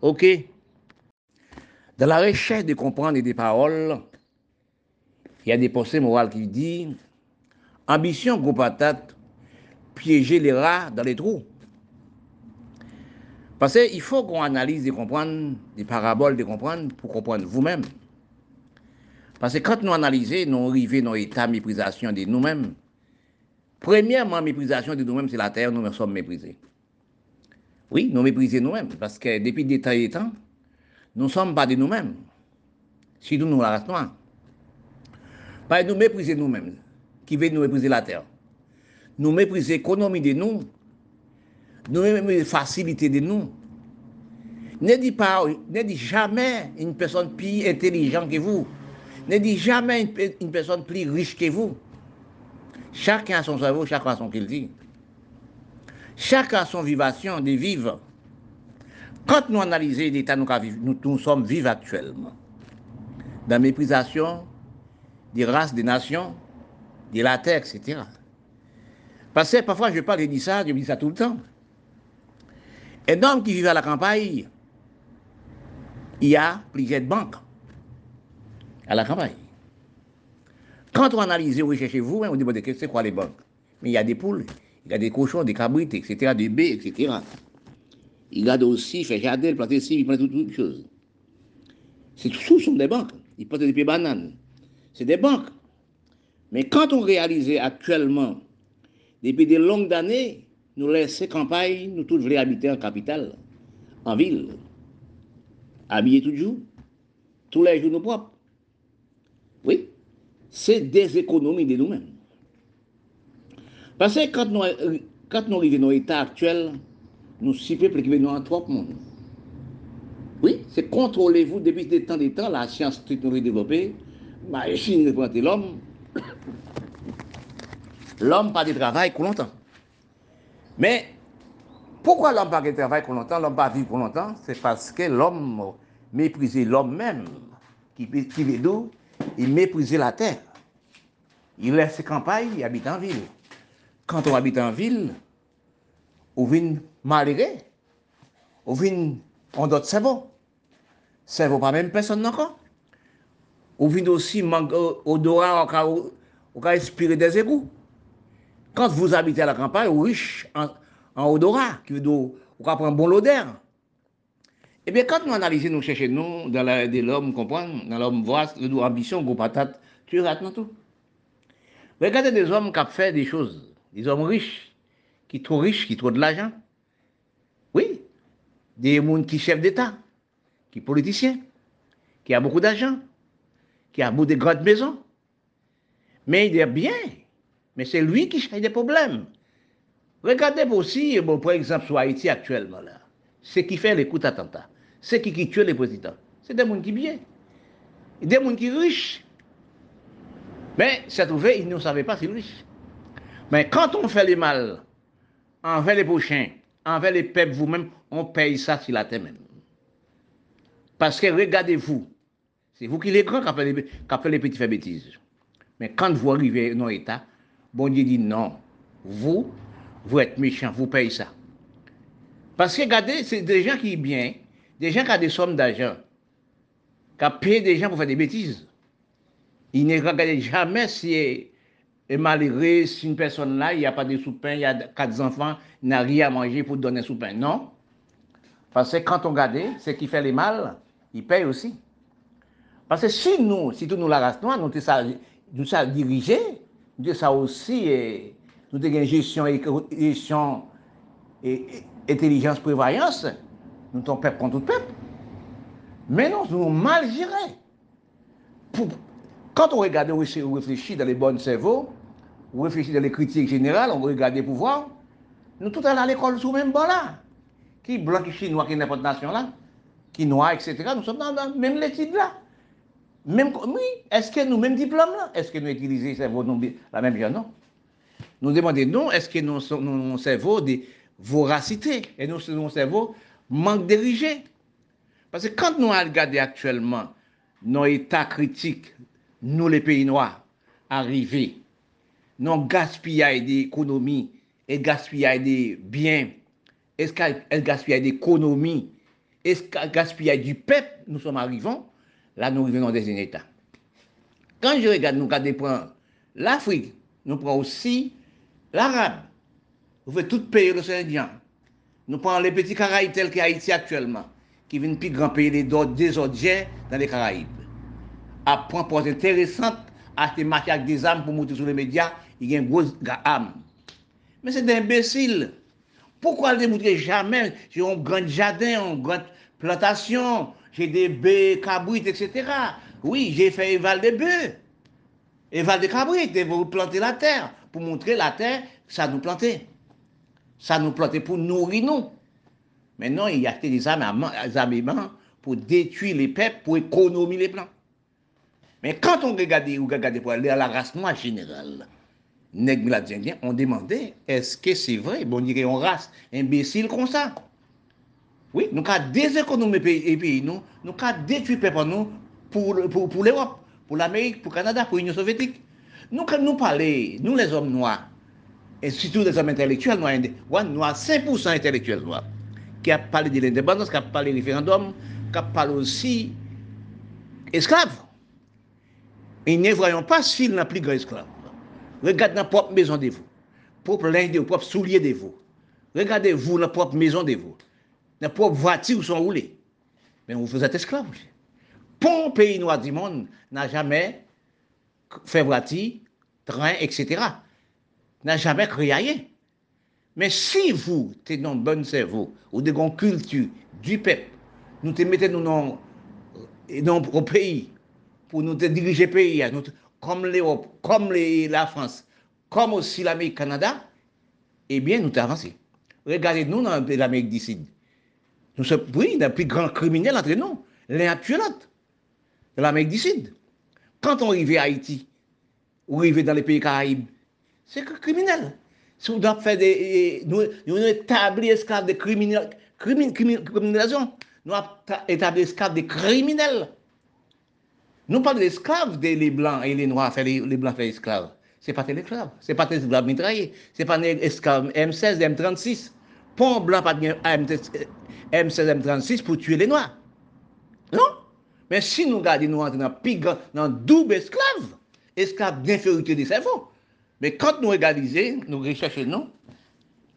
OK? Dans la recherche de comprendre des paroles, il y a des pensées morales qui disent ambition, gros patate, piéger les rats dans les trous. Parce qu'il faut qu'on analyse et comprendre des paraboles, de comprendre pour comprendre vous-même. Parce que quand nous analysons, nous arrivons dans l'état de méprisation de nous-mêmes. Premièrement, méprisation de nous-mêmes, c'est la terre, nous nous sommes méprisés. Oui, nous méprisons nous-mêmes, parce que depuis des temps et temps, nous ne sommes pas de nous-mêmes, surtout nous, la race noire. Pas nous mépriser nous-mêmes, qui veut nous mépriser la terre. Nous mépriser l'économie de nous, nous mépriser la facilité de nous. Ne dis pas, ne jamais une personne plus intelligente que vous. Ne dis jamais une, personne plus riche que vous. Chacun a son cerveau, chacun a son qu'il dit. Chacun a son vivation de vivre. Quand nous analysons l'état nous, nous, nous sommes vivants actuellement, dans méprisation des races, des nations, de la terre, etc. Parce que parfois je parle de ça, je dis ça tout le temps. Un homme qui vit à la campagne, il y a plusieurs banques à la campagne. Quand on analyse, vous cherchez vous, hein, on dit, c'est quoi les banques Mais il y a des poules, il y a des cochons, des cabrites, etc., des baies, etc. Il a aussi fait jardin, planter ici, il prend toutes les choses. C'est tout sont des banques. Il portent des pieds bananes. C'est des banques. Mais quand on réalise actuellement, depuis de longues années, nous laissons campagne, nous tous voulons habiter en capitale, en ville, habiller toujours, tous les jours nous propres. Oui, c'est des économies de nous-mêmes. Parce que quand nous, quand nous arrivons dans l'état actuel, nous sommes si qui venons en trois monde. Oui, C'est contrôlez-vous depuis des temps des temps, la science technologie développée, machine représenter l'homme. L'homme pas de travail pour longtemps. Mais pourquoi l'homme pas de travail pour longtemps, l'homme pas vivre pour longtemps C'est parce que l'homme méprisait l'homme même, qui, qui veut d'où Il méprisait la terre. Il laisse campagne, il habite en ville. Quand on habite en ville, on vient malgré, on vient, on d'autres cerveau. Cerveau pas même personne encore. On vient aussi manque odorat, on va inspirer des égouts. Quand vous habitez à la campagne, vous riche en, en odorat, qui veut dire, vous prendre un bon odeur. Eh bien, quand nous analysons, nous cherchons, nous, dans de l'homme, comprendre, dans l'homme voix, nous ambition, gros patate, tu rates dans tout. Regardez des hommes qui ont fait des choses, des hommes riches, qui sont trop riches, qui ont trop de l'argent. Oui, des gens qui sont chefs d'État, qui sont politiciens, qui ont beaucoup d'argent, qui ont beaucoup de grandes maisons. Mais il est bien, mais c'est lui qui cherche des problèmes. Regardez aussi, bon, par exemple, sur Haïti actuellement, là. C'est qui fait les coups d'attentat. C'est qui qui tue les présidents. C'est des gens qui bien. Des gens qui riches. Mais, c'est trouvé, ils ne savaient pas si riches. Mais quand on fait le mal envers les prochains, envers les peuples, vous-même, on paye ça sur la terre même. Parce que regardez-vous, c'est vous qui les grands qui fait les petits fait bêtises. Mais quand vous arrivez dans l'État, bon Dieu dit non, vous, vous êtes méchants, vous payez ça. Parce que regardez, c'est des gens qui sont bien, des gens qui ont des sommes d'argent, qui ont payé des gens pour faire des bêtises. Ils ne regardent jamais si est malheureux, si une personne là, il n'y a pas de sous-pain, il y a quatre enfants, il n'a rien à manger pour donner sous-pain. Non. Parce que quand on regarde, ce qui fait les mal, il paye aussi. Parce que si nous, si tout nous la race noire, nous sommes dirigés, nous sommes aussi, eh, nous avons une gestion, eh, gestion et, et, intelligence, prévoyance, nous sommes peuple contre tout peuple. Mais non, nous mal gérés. Quand on regarde, on réfléchit dans les bons cerveaux, on réfléchit dans les critiques générales, on regarde les pouvoirs, nous tout allons à l'école sous même bord là. Qui blanc, qui chinois, qui n'importe nation là, qui noir, etc. Nous sommes dans, dans même l'étude là. Même, oui, est-ce que nous, même diplôme là Est-ce que nous utilisons cerveau nous, la même chose Non. Nous demandons non, est-ce que nous, nous, cerveau de voracité et nous, nous cerveau manque dirigé Parce que quand nous regardons actuellement nos états critiques, nous les pays noirs, arrivés, nous gaspillons des économies et gaspillons des biens, et gaspillons des économies, et gaspillons du peuple, nous sommes arrivants. Là, nous revenons des États. Quand je regarde, nous regardons l'Afrique, nous prenons aussi l'Arabe. Vous faites tout pays l'océan Indien. Nous prenons les petits Caraïbes tels qu'Haïti actuellement, qui viennent plus grand pays des autres dans les Caraïbes. À point pour intéressant, acheter marcher avec des armes pour monter sur les médias, il y a une grosse âme. Mais c'est des imbéciles. Pourquoi ne démontrer jamais J'ai un grand jardin, une grande plantation, j'ai des baies, cabrites, etc. Oui, j'ai fait éval des bœufs, éval des cabrites, et vous planter la terre, pour montrer la terre, ça nous plantait. Ça nous plantait pour nourrir nous. Maintenant, il y a des armements pour détruire les peuples, pour économiser les plans. Mais quand on regarde, ou regarde pour aller à la race noire générale, on demandait, est-ce que c'est vrai? Bon, on dirait une race imbécile comme ça. Oui, nou ka dezekonomi e peyi nou, nou ka detui pepan nou pou, pou, pou l'Europe, pou l'Amerik, pou Kanada, pou Union Sovjetik. Nou kan nou pale, nou les om noua, et surtout les om intelektuel noua, noua 5% intelektuel noua, ki ap pale de l'indépendance, ki ap pale referandum, ki ap pale osi esklave. Et ne voyon pas s'il nan pli gwa esklave. Regarde nan prop mezon de vou, prop lende ou prop soulier de vou. Regardez-vous nan prop mezon de vou. Vous les propres voitures sont roulées. Mais vous êtes esclaves. Pour pays noir du monde n'a jamais fait voiture, train, etc. N'a jamais créé rien. Mais si vous, dans un bon cerveau, ou de une culture du peuple, nous te mettez nous dans, dans au pays, pour nous te diriger le pays, comme l'Europe, comme la France, comme aussi l'Amérique, Canada, eh bien, nous avancé. Regardez-nous dans l'Amérique du Sud. Nous sommes, oui, d'un plus grand criminel entre nous. L'un a tué l'autre. De l'Amérique du Sud. Quand on arrive à Haïti, ou arrive dans les pays Caraïbes, c'est criminel. Si on doit faire des. Nous, nous établir esclaves de criminels. Crimin, crimin, criminalisation. Nous établir esclaves des criminels. Nous parlons d'esclaves des les blancs et les noirs, fait les, les blancs fait esclaves. C'est pas des esclaves. C'est pas des esclaves mitraillés. C'est pas des esclaves M16, M36. Pont blanc pas de M16, M36 pou tue le noa. Non? Men si nou gade nou antre nan pigan, nan doub esklav, esklav d'inferite de servon. Men kant nou egalize, nou rechache nou,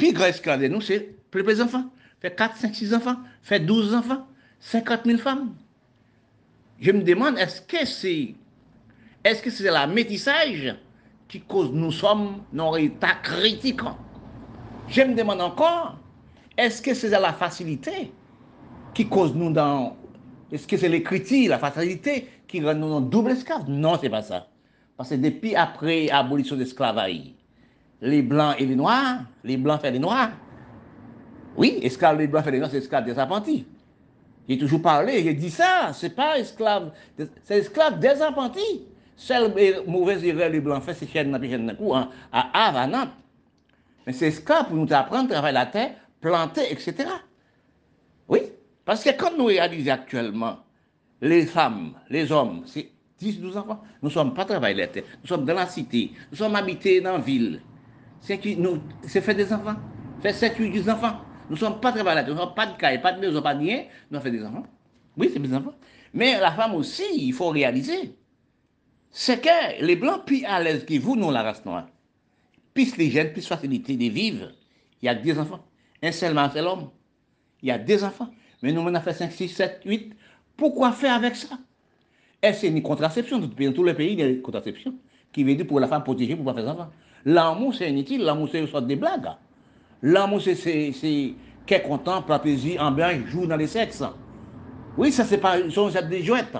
pigan esklav de nou, se plepe zanfan. Fe 4, 5, 6 zanfan, fe 12 zanfan, 50 000 fam. Je me demande, eske se, eske se la metisaj ki kouz nou som nan reyta kritikan. Je me demande ankor, est-ce que c'est la facilité qui cause nous dans est-ce que c'est l'écriture, la fatalité qui rend nous double esclave? Non, c'est pas ça. Parce que depuis après l'abolition de l'esclavage, les blancs et les noirs, les blancs fait les noirs. Oui, esclaves, les blancs fait les noirs, c'est esclaves des apprentis. J'ai toujours parlé, j'ai dit ça, c'est pas esclave, c'est esclave des apprentis. Seule mauvaise erreur les blancs fait, c'est chaîne dans coup, hein, à Nantes. Mais c'est esclave pour nous apprendre à travailler la terre, planter, etc. Oui, parce que quand nous réalisons actuellement, les femmes, les hommes, c'est 10, 12 enfants, nous ne sommes pas travaillés la terre, nous sommes dans la cité, nous sommes habités dans la ville. C'est fait des enfants, fait 7, 8, 10 enfants. Nous ne sommes pas travaillés la terre, nous n'avons pas de caille, pas de maison, pas de rien, nous avons fait des enfants. Oui, c'est des enfants. Mais la femme aussi, il faut réaliser, c'est que les blancs plus à l'aise que vous, nous, la race noire, plus les jeunes, plus facilité de vivre, il y a des enfants. Un seulement, c'est l'homme. Il y a des enfants. Mais nous, on a fait 5, 6, 7, 8. Pourquoi faire avec ça? Est-ce une contraception Dans tous les pays, il y a une contraception qui veut dire pour la femme protéger pour ne pas faire enfant. L'amour, c'est inutile. L'amour, c'est une sorte de blague. L'amour, c'est qu'est content, plaisir, ambiance, joue dans les sexes. Oui, ça, c'est pas une des jouettes.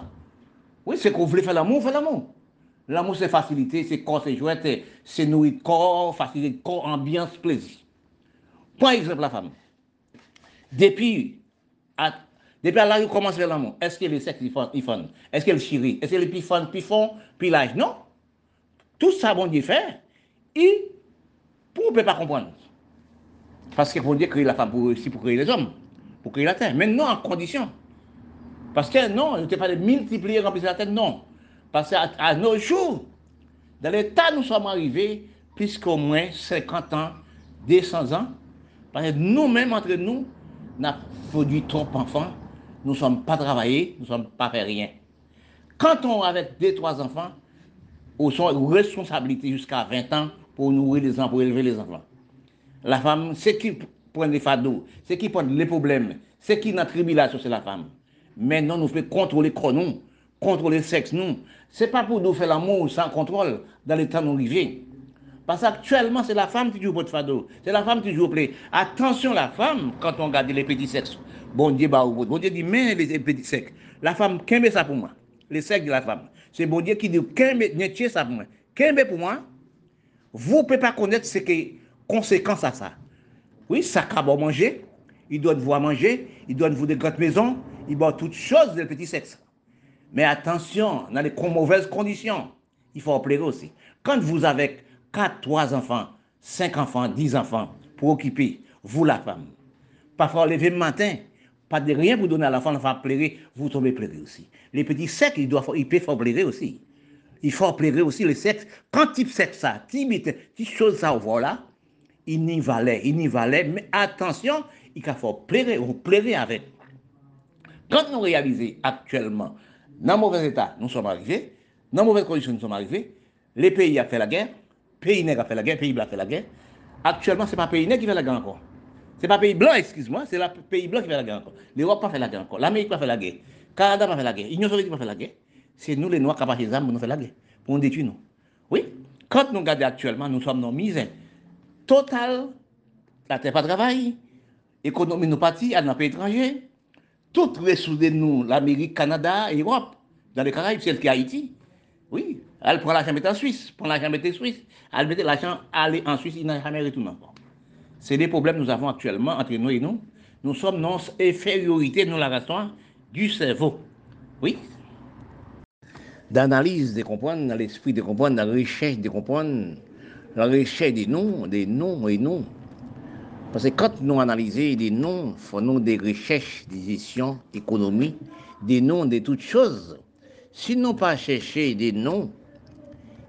Oui, c'est qu'on voulait faire l'amour, fait l'amour. L'amour, c'est facilité, c'est corps, c'est jouette, c'est nourrir corps, facilité corps, ambiance, plaisir. Par exemple, la femme. Depuis depuis là, il commence à l'amour. Est-ce que les sexes, ils font, Est-ce que le chéri, est-ce que les plus font, plus font, puis l'âge Non. Tout ça, bon Dieu fait. Et, pour ne pas comprendre. Parce que bon Dieu crée la femme pour, aussi pour créer les hommes, pour créer la terre. Mais non en condition. Parce que non, il ne pas de multiplier, remplir la terre, non. Parce qu'à à nos jours, dans l'état où nous sommes arrivés, plus qu'au moins 50 ans, 200 ans, parce que nous-mêmes, entre nous, n'a produit trop d'enfants, nous ne sommes pas travaillés, nous ne sommes pas fait rien. Quand on avec deux, trois enfants, on a une responsabilité jusqu'à 20 ans pour nourrir les enfants, pour élever les enfants. La femme, c'est qui prend les fardeaux, c'est qui prend les problèmes, c'est qui n'a tribulation, c'est la femme. Maintenant, nous faisons contrôler nous, contrôler le sexe, nous. Ce n'est pas pour nous faire l'amour sans contrôle dans les temps nous vivons. Parce qu'actuellement, c'est la femme qui joue votre fado. C'est la femme qui joue au play. Attention, la femme, quand on regarde les petits sexes. Bon Dieu, bah, bon Dieu dit, mais les petits sexes. La femme, qu'est-ce ça pour moi Les sexes de la femme. C'est bon Dieu qui dit, qu'est-ce ça pour moi Qu'est-ce pour moi Vous ne pouvez pas connaître ce qui conséquence à ça. Oui, ça va manger. Il doit vous manger. Il doit vous des grandes maisons. Il doit toutes choses des petits sexes. Mais attention, dans les mauvaises conditions, il faut en aussi. Quand vous avez 4, 3 enfants, 5 enfants, 10 enfants pour occuper, vous la femme. Parfois, lever le matin, pas de rien pour donner à l'enfant, l'enfant pleurer, vous tombez pleurer aussi. Les petits secs, ils, doivent, ils peuvent pleurer aussi. Il faut pleurer aussi les sexes. Quand tu sexe ça, tu mets tu choses ça voilà, il n'y valait, il n'y valait, mais attention, il faut pleurer, on pleurer avec. Quand nous réalisons actuellement, dans mauvais état, nous sommes arrivés, dans mauvaises conditions, nous sommes arrivés, les pays ont fait la guerre, pays nègre a fait la guerre, pays blanc a fait la guerre. Actuellement, ce n'est pas pays nègre qui fait la guerre encore. Ce n'est pas pays blanc, excuse-moi, c'est le pays blanc qui fait la guerre encore. L'Europe n'a pas fait la guerre encore. L'Amérique n'a pas fait la guerre. Canada n'a pas fait la guerre. L'Union soviétique n'a pas fait la guerre. C'est nous, les Noirs, qui avons fait nous faire la guerre. Pour nous détruire nous. Oui. Quand nous regardons actuellement, nous sommes dans misère totale. La terre pas de travail. L'économie nous partit à nos pays étrangers. Tout ressources nous, l'Amérique, Canada, Europe, dans les Caraïbes, c'est le cas Haïti. Oui, elle prend l'argent, met en Suisse, prend l'argent, met en Suisse, elle met l'argent, aller en Suisse, il n'a jamais retourné encore. C'est des problèmes que nous avons actuellement entre nous et nous. Nous sommes dans infériorité, nous la raison, du cerveau. Oui? D'analyse de comprendre, dans l'esprit de comprendre, dans la recherche de comprendre, la recherche des noms, des noms et noms. Parce que quand nous analysons des noms, faisons des recherches, des gestions, économie, des noms de toutes choses. Si nous pas chercher des noms,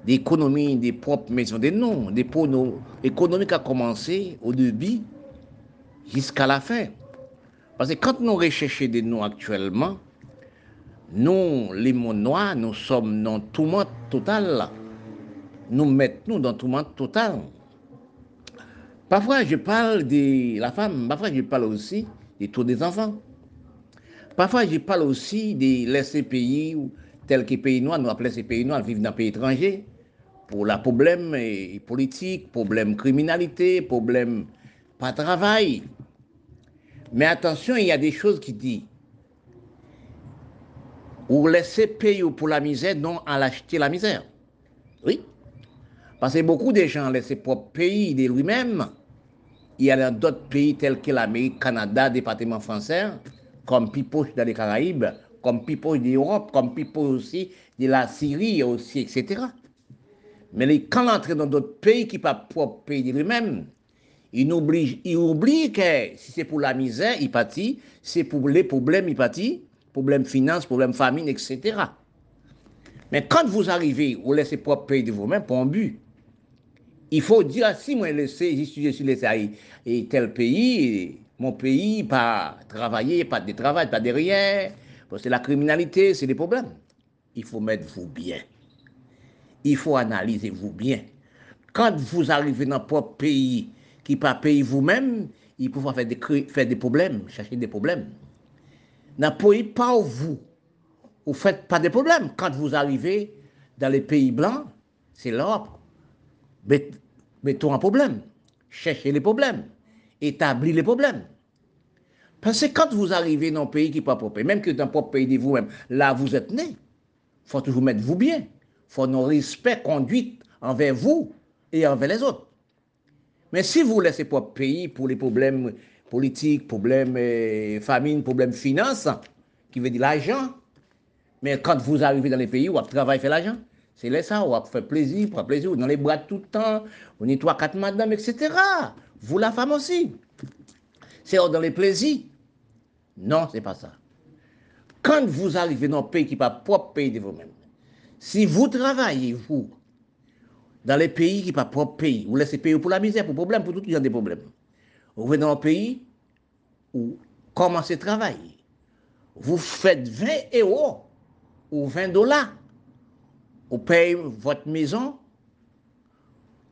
d'économie, des propres maisons, des noms, des économie qui a commencé au début jusqu'à la fin. Parce que quand nous recherchons des noms actuellement, nous, les mondes noirs, nous sommes dans tout monde total. Nous mettons dans tout monde total. Parfois, je parle de la femme, parfois, je parle aussi des taux des enfants. Parfois, je parle aussi de laisser pays tels que pays noirs, nous appelons ces pays noirs, vivent dans un pays étranger, pour la problème politique, problème criminalité, problème pas travail. Mais attention, il y a des choses qui disent ou laisser payer pour la misère, non à l'acheter la misère. Oui. Parce que beaucoup de gens laissent propre pays de lui-même. Il y a d'autres pays tels que l'Amérique, Canada, département français, comme Pipoche dans les Caraïbes, comme Pipoche d'Europe, comme Pipoche aussi de la Syrie aussi, etc. Mais quand on entre dans d'autres pays qui pas propre pays de lui-même, il oublie, il oublie que si c'est pour la misère, il pâtit, c'est pour les problèmes, il pâtit, problème finance, problème famine, etc. Mais quand vous arrivez, vous laissez propre pays de vous-même pour un but. Il faut dire, ah, si moi j'y suis laissé et tel pays, mon pays, pas travailler, pas de travail, pas de rien, c'est la criminalité, c'est des problèmes. Il faut mettre vous bien. Il faut analyser vous bien. Quand vous arrivez dans propre pays qui pas pays vous-même, il faut faire des, faire des problèmes, chercher des problèmes n'appuyez pas vous. Vous ne faites pas de problèmes. Quand vous arrivez dans les pays blancs, c'est là, mettons un problème. Cherchez les problèmes. Établis les problèmes. Parce que quand vous arrivez dans un pays qui n'est pas propre, même que dans un propre pays de vous-même, là vous êtes né, il faut toujours mettre vous bien. Faut nos respect, conduite envers vous et envers les autres. Mais si vous laissez propre pays pour les problèmes politique, problème euh, famine, problème finance, qui veut dire l'argent. Mais quand vous arrivez dans les pays où vous travaillez fait l'argent, c'est là ça, on fait plaisir, pour plaisir, dans les bras tout le temps, on est trois, quatre madames, etc. Vous, la femme aussi. C'est dans les plaisirs. Non, c'est pas ça. Quand vous arrivez dans un pays qui n'est pas propre pays de vous-même, si vous travaillez, vous, dans les pays qui n'est pas propre pays, vous laissez payer pour la misère, pour problème, pour tout, a des problèmes. Vous venez dans un pays où commencez à travailler. Vous faites 20 euros ou 20 dollars. Vous payez votre maison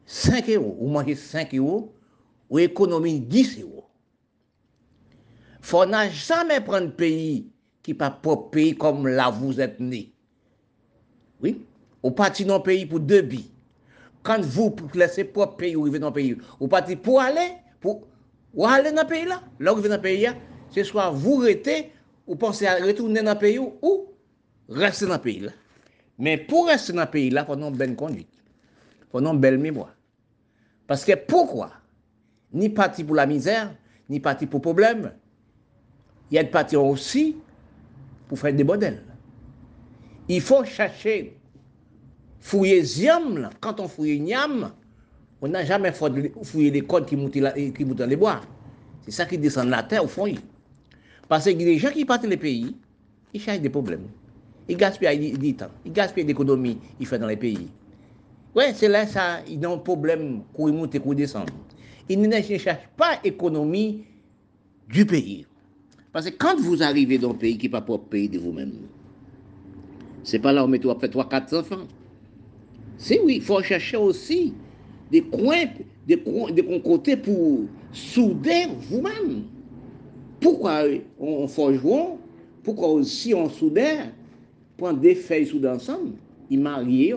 5 euros. Vous mangez 5 euros, vous économisez 10 euros. Il faut jamais prendre un pays qui n'est pas propre pays comme là vous êtes né. Ou pati nan peyi pou debi. Kan vou pou lese pop peyi ou rive nan peyi. Ou pati pou ale, pou ou ale nan peyi la. La ou rive nan peyi ya, se swa vou rete ou pense a retourne nan peyi ou ou reste nan peyi la. Men pou reste nan peyi la, fon nan ben konduit. Fon nan bel mimoa. Paske poukwa? Ni pati pou la mizer, ni pati pou problem. Yad pati ou si pou fè de bodel. Il fò chache fouiller Ziam, quand on fouille Niam, on n'a jamais fouillé les codes qui montent, dans les bois. C'est ça qui descend de la terre au fond. Parce que les gens qui partent les pays, ils cherchent des problèmes. Ils gaspillent du temps, ils gaspillent l'économie ils font dans les pays. Oui, c'est là ça, ils ont un problème pour monter, pour descendre. Ils ne cherchent pas l'économie du pays. Parce que quand vous arrivez dans un pays qui n'est pas propre pays de vous-même, c'est pas là où on met 3-4 enfants. C'est oui, il faut chercher aussi des coins, des, côtés pour souder vous-même. Pourquoi on, forgeron Pourquoi aussi on soudait? Prend des feuilles soudées ensemble, ils marient.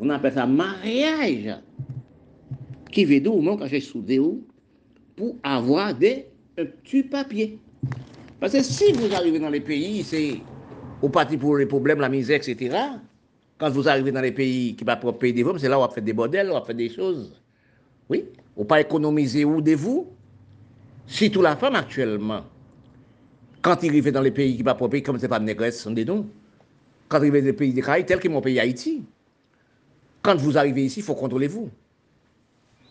On appelle ça mariage. Qui veut dire, quand j'ai soudé pour avoir des petits papiers. Parce que si vous arrivez dans les pays, c'est au parti pour les problèmes, la misère, etc. Quand vous arrivez dans les pays qui ne sont pas pays c'est là où on fait des bordels, on fait des choses. Oui, on pas économiser où de vous? Surtout la femme actuellement. Quand il arrive dans les pays qui pas pays, comme c'est pas Grèce, sont des noms. Quand il arrive dans les pays des Caraïbes, tel que mon pays Haïti, quand vous arrivez ici, il faut contrôler vous.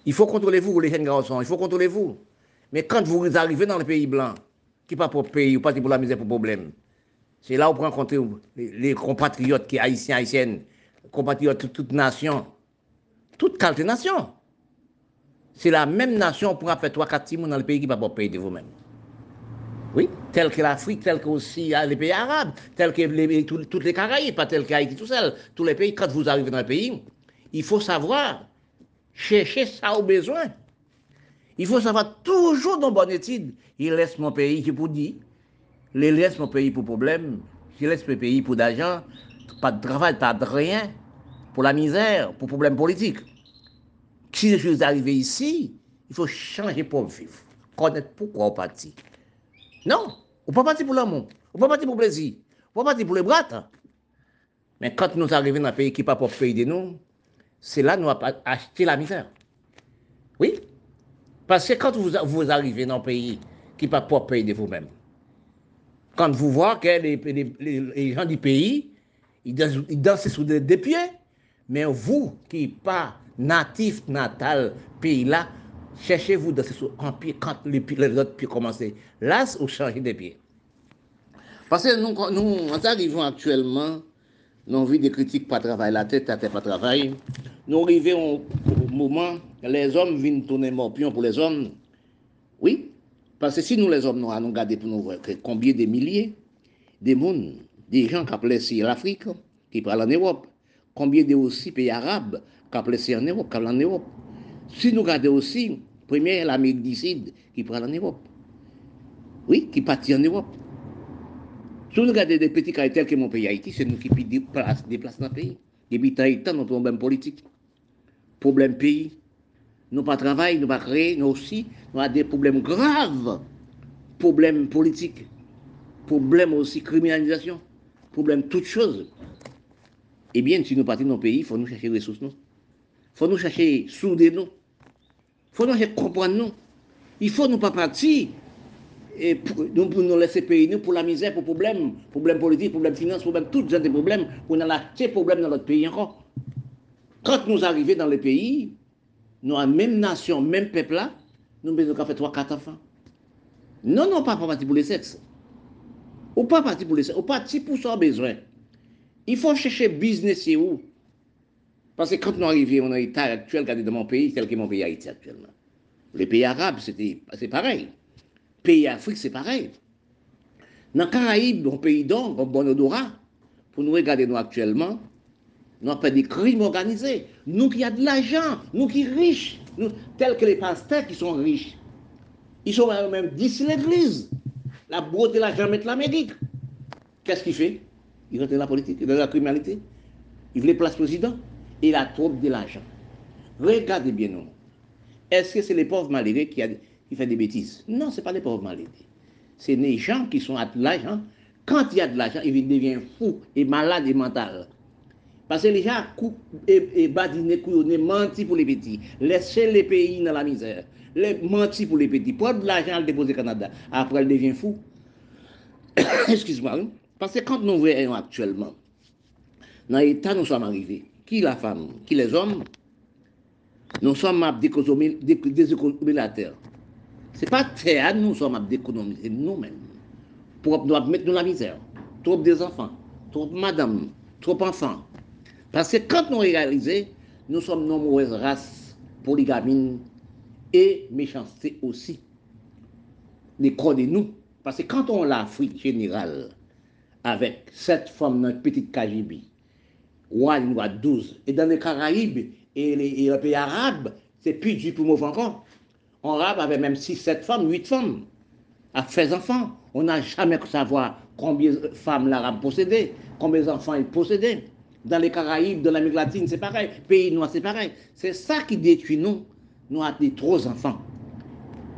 Il faut contrôler vous, les jeunes garçons, il faut contrôler vous. Mais quand vous arrivez dans les pays blancs, qui pas pour pays, ou pas pour la misère, pour problème, c'est là où on compte les, compatriotes qui haïtiens, haïtiennes, compatriotes de toute nation, toute qualité nation. C'est la même nation pour faire trois, quatre dans le pays qui pas pour payer de vous-même. Oui, tel que l'Afrique, tel que aussi les pays arabes, tel que les, toutes les Caraïbes, pas tel qu'Haïti tout seul. Tous les pays, quand vous arrivez dans le pays, il faut savoir chercher ça au besoin. Il faut savoir toujours dans bonne étude. Il laisse mon pays qui pour dire, il laisse mon pays pour problème, il laisse mon pays pour d'argent, pas de travail, pas de rien, pour la misère, pour problème politique. Si je suis arrivé ici, il faut changer pour vivre, connaître pourquoi on partit. Non, on pas partir pour l'amour, on pas partir pour le plaisir, on pas partir pour les bras. Mais quand nous arrivons dans un pays qui n'est pas pour payer de nous, c'est là que nous avons acheté la misère. Oui, parce que quand vous, vous arrivez dans un pays qui n'est pas pour payer de vous-même, quand vous voyez que les, gens du pays, ils dansent, sous des, pieds, mais vous qui pas natif, natal, pays-là, cherchez-vous danser sous un pied quand les, autres pieds commencent. Là, vous changez de pieds. Parce que nous, nous, arrivons actuellement, nous avons des critiques pas travail, la tête, la tête pas travail. Nous arrivons au moment, les hommes viennent tourner morpion pour les hommes. Oui, parce que si nous, les hommes, nous allons regarder pour nous voir combien de milliers de monde, des gens qui ont laissé l'Afrique, qui parlent en Europe, combien de aussi pays arabes qui ont laissé en Europe, qui parlent en Europe. Si nous regardons aussi, première, l'Amérique du Sud, qui parle en Europe. Oui, qui partit en Europe. Si nous regardons des petits tels que mon pays Haïti, c'est nous qui déplaçons dans le pays. Depuis tant de temps, nous avons problème politique, problème pays, nous pas travail, nous pas créer, nous aussi, nous avons des problèmes graves, problèmes politiques, problèmes aussi criminalisation, problèmes toutes choses. Eh bien, si nous partons dans nos pays, il faut nous chercher des ressources, Il faut nous chercher souder nous. Il faut nous chercher comprendre nous. Il faut nous pas partir et pour, nous, laisser payer nous pour la misère, pour problèmes, problèmes politiques, problèmes financiers, problèmes, toutes sortes de problèmes, pour nous acheter problèmes dans notre pays encore. Quand nous arrivons dans les pays, nous, la même nation, même peuple là, nous besoin de faire trois, quatre enfants. Non, non, pas partir pour les sexes. Ou pas partir pour les sexes, ou partir pour son besoin. Il faut chercher business et où. Parce que quand nous arrivons dans l'état actuel, dans mon pays, tel que mon pays Haïti actuellement. Les pays arabes, c'est pareil. Pays Afrique, c'est pareil. Dans les Caraïbes, un pays d'or, un bon odorat, pour nous regarder nous actuellement, nous avons fait des crimes organisés. Nous qui avons de l'argent, nous qui sommes riches, tels que les pasteurs qui sont riches. Ils sont même d'ici l'église. La beauté, l'argent, mettre l'Amérique. Qu'est-ce qu'il fait? Il rentre dans la politique, dans la criminalité. Il veut place président. Et il a trop de l'argent. Regardez bien nous. Est-ce que c'est les pauvres malheureux qui, font des bêtises? Non, ce n'est pas les pauvres malheureux. C'est les gens qui sont à l'argent. Quand il y a de l'argent, ils deviennent fous et malades et mentaux. Pase li jan koup e, e badine kou yo ne manti pou le peti. Lese le peyi nan la mizer. Le manti pou le peti. Pod la jan al depose Kanada. Apre el devyen fou. Eskizma. Pase kante nou veyon aktuelman. Nan etan nou som arrive. Ki la fam? Ki les om? Nou som ap dekonomilater. Se pa te an nou som ap dekonomilater nou men. Prop nou ap met nou la mizer. Trop des anfan. Trop madame. Trop anfan. Parce que quand nous réalisons, nous sommes nombreuses races, polygamines et méchanceté aussi. Les de nous. Parce que quand on l'Afrique générale, avec sept femmes dans une petite KGB, one ou 12, et dans les Caraïbes et les, pays arabes, c'est plus du tout mauvais encore. En arabe avait même 6, 7 femmes, 8 femmes, à faire enfants. On n'a jamais savoir combien de femmes l'arabe possédait, combien d'enfants il possédait. Dans les Caraïbes, dans l'Amérique latine, c'est pareil. Pays noirs, c'est pareil. C'est ça qui détruit nous. Nous avons des trop enfants.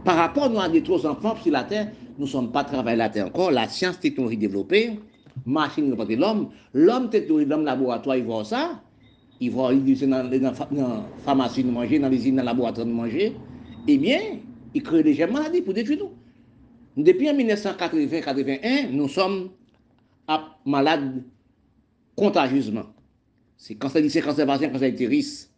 Par rapport nous avons des trop enfants sur la Terre, nous ne sommes pas travaillés la Terre encore. La science, technologie développée, machine l'homme. L'homme, technologie, l'homme, laboratoire, ils voient ça. Ils voient, ils disent dans, la pharmacie de manger, dans les usines, dans le laboratoire de manger. Eh bien, ils créent des maladies pour détruire nous. Depuis en 1980-81, nous sommes malades contagieusement. C'est quand ça dit c'est cancer patient, cancer utérus.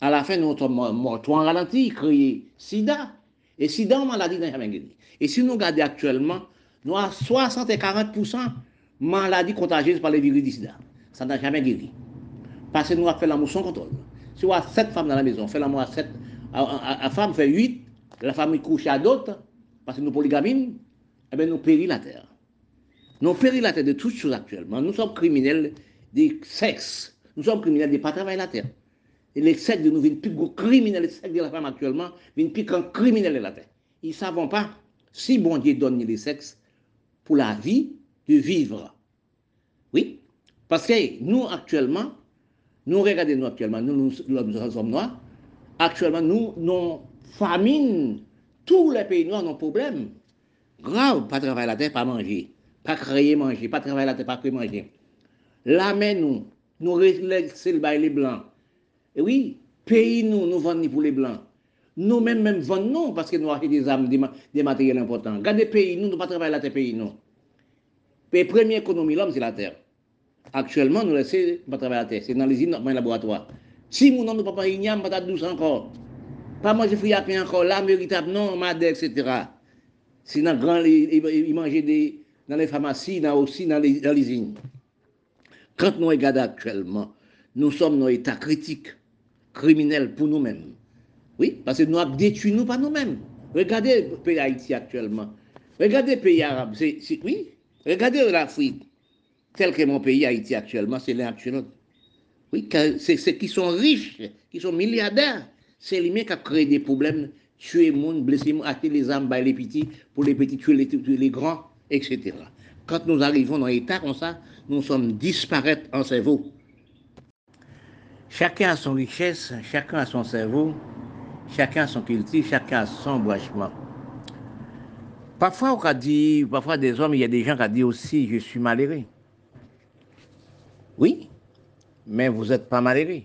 À la fin, nous sommes morts en ralenti, créé sida. Et sida, on maladie n'a jamais gagné. Et si nous regardons actuellement, nous avons 60 et 40% maladies contagieuses par les virus du sida. Ça n'a jamais guéri. Parce que nous avons fait l'amour sans contrôle. Si on a 7 femmes dans la maison, on fait l'amour à 7, la femme fait 8, la femme couche à d'autres, parce que nous polygamines, eh bien nous périt la terre. Nous périt la terre de toutes choses actuellement. Nous sommes criminels des sexes. Nous sommes criminels des pas travailler la terre. Et les sexes de nous viennent plus gros criminels, les sexes de la femme actuellement viennent plus qu'un criminel de la terre. Ils ne savent pas si bon Dieu donne les sexes pour la vie de vivre. Oui, parce que nous actuellement, nous regardons nous actuellement, nous, nous, sommes noirs, actuellement nous, nous famine, tous les pays noirs ont problème. Grave, pas travailler la terre, pas manger, pas créer manger, pas travailler la terre, pas créer manger. La main nous, nous laisser les blancs. Et oui, pays nous, nous vendons pour les blancs. Nous-mêmes, même vendons parce que nous avons des armes, des, matériels importants. Regardez pays, nous, nous pas travailler la terre, pays nous. La première économie, l'homme, c'est la terre. Actuellement, nous laissons pas travailler la terre. C'est dans les usines, dans les laboratoires. Si nous n'avons pas igname, pas douce encore. Pas manger fruits à pain encore, là, méritable, non, madère, etc. C'est dans grand, ils mangent des, dans les pharmacies, dans aussi dans les, dans les usines. Quand nous regardons actuellement, nous sommes dans un état critique, criminel pour nous-mêmes. Oui, parce que nous avons détruit nous pas nous-mêmes. Regardez le pays Haïti actuellement. Regardez le pays arabe. oui, regardez l'Afrique. Tel que mon pays Haïti actuellement, c'est l'un Oui, c'est qui sont riches, qui sont milliardaires. C'est lui-même qui a créé des problèmes, tuer les gens, blesser les acheter les armes, les petits, pour les petits tuer les, les grands, etc. Quand nous arrivons dans un état comme ça, nous sommes disparaître en cerveau. Chacun a son richesse, chacun a son cerveau, chacun a son culture, chacun a son branchement. Parfois, on a dit, parfois des hommes, il y a des gens qui ont dit aussi, je suis malheureux. Oui, mais vous n'êtes pas malheureux.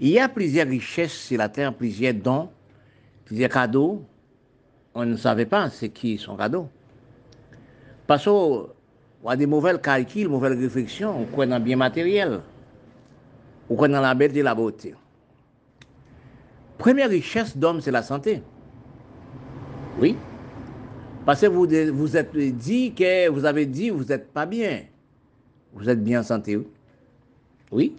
Il y a plusieurs richesses sur la terre, plusieurs dons, plusieurs cadeaux. On ne savait pas ce qui sont cadeaux. Parce qu'on a des mauvais calculs, mauvaises réflexions, on croit dans le bien matériel, on croit dans la belle et la beauté. Première richesse d'homme, c'est la santé. Oui. Parce que vous vous êtes dit que vous avez dit vous n'êtes pas bien. Vous êtes bien en santé, oui. Oui.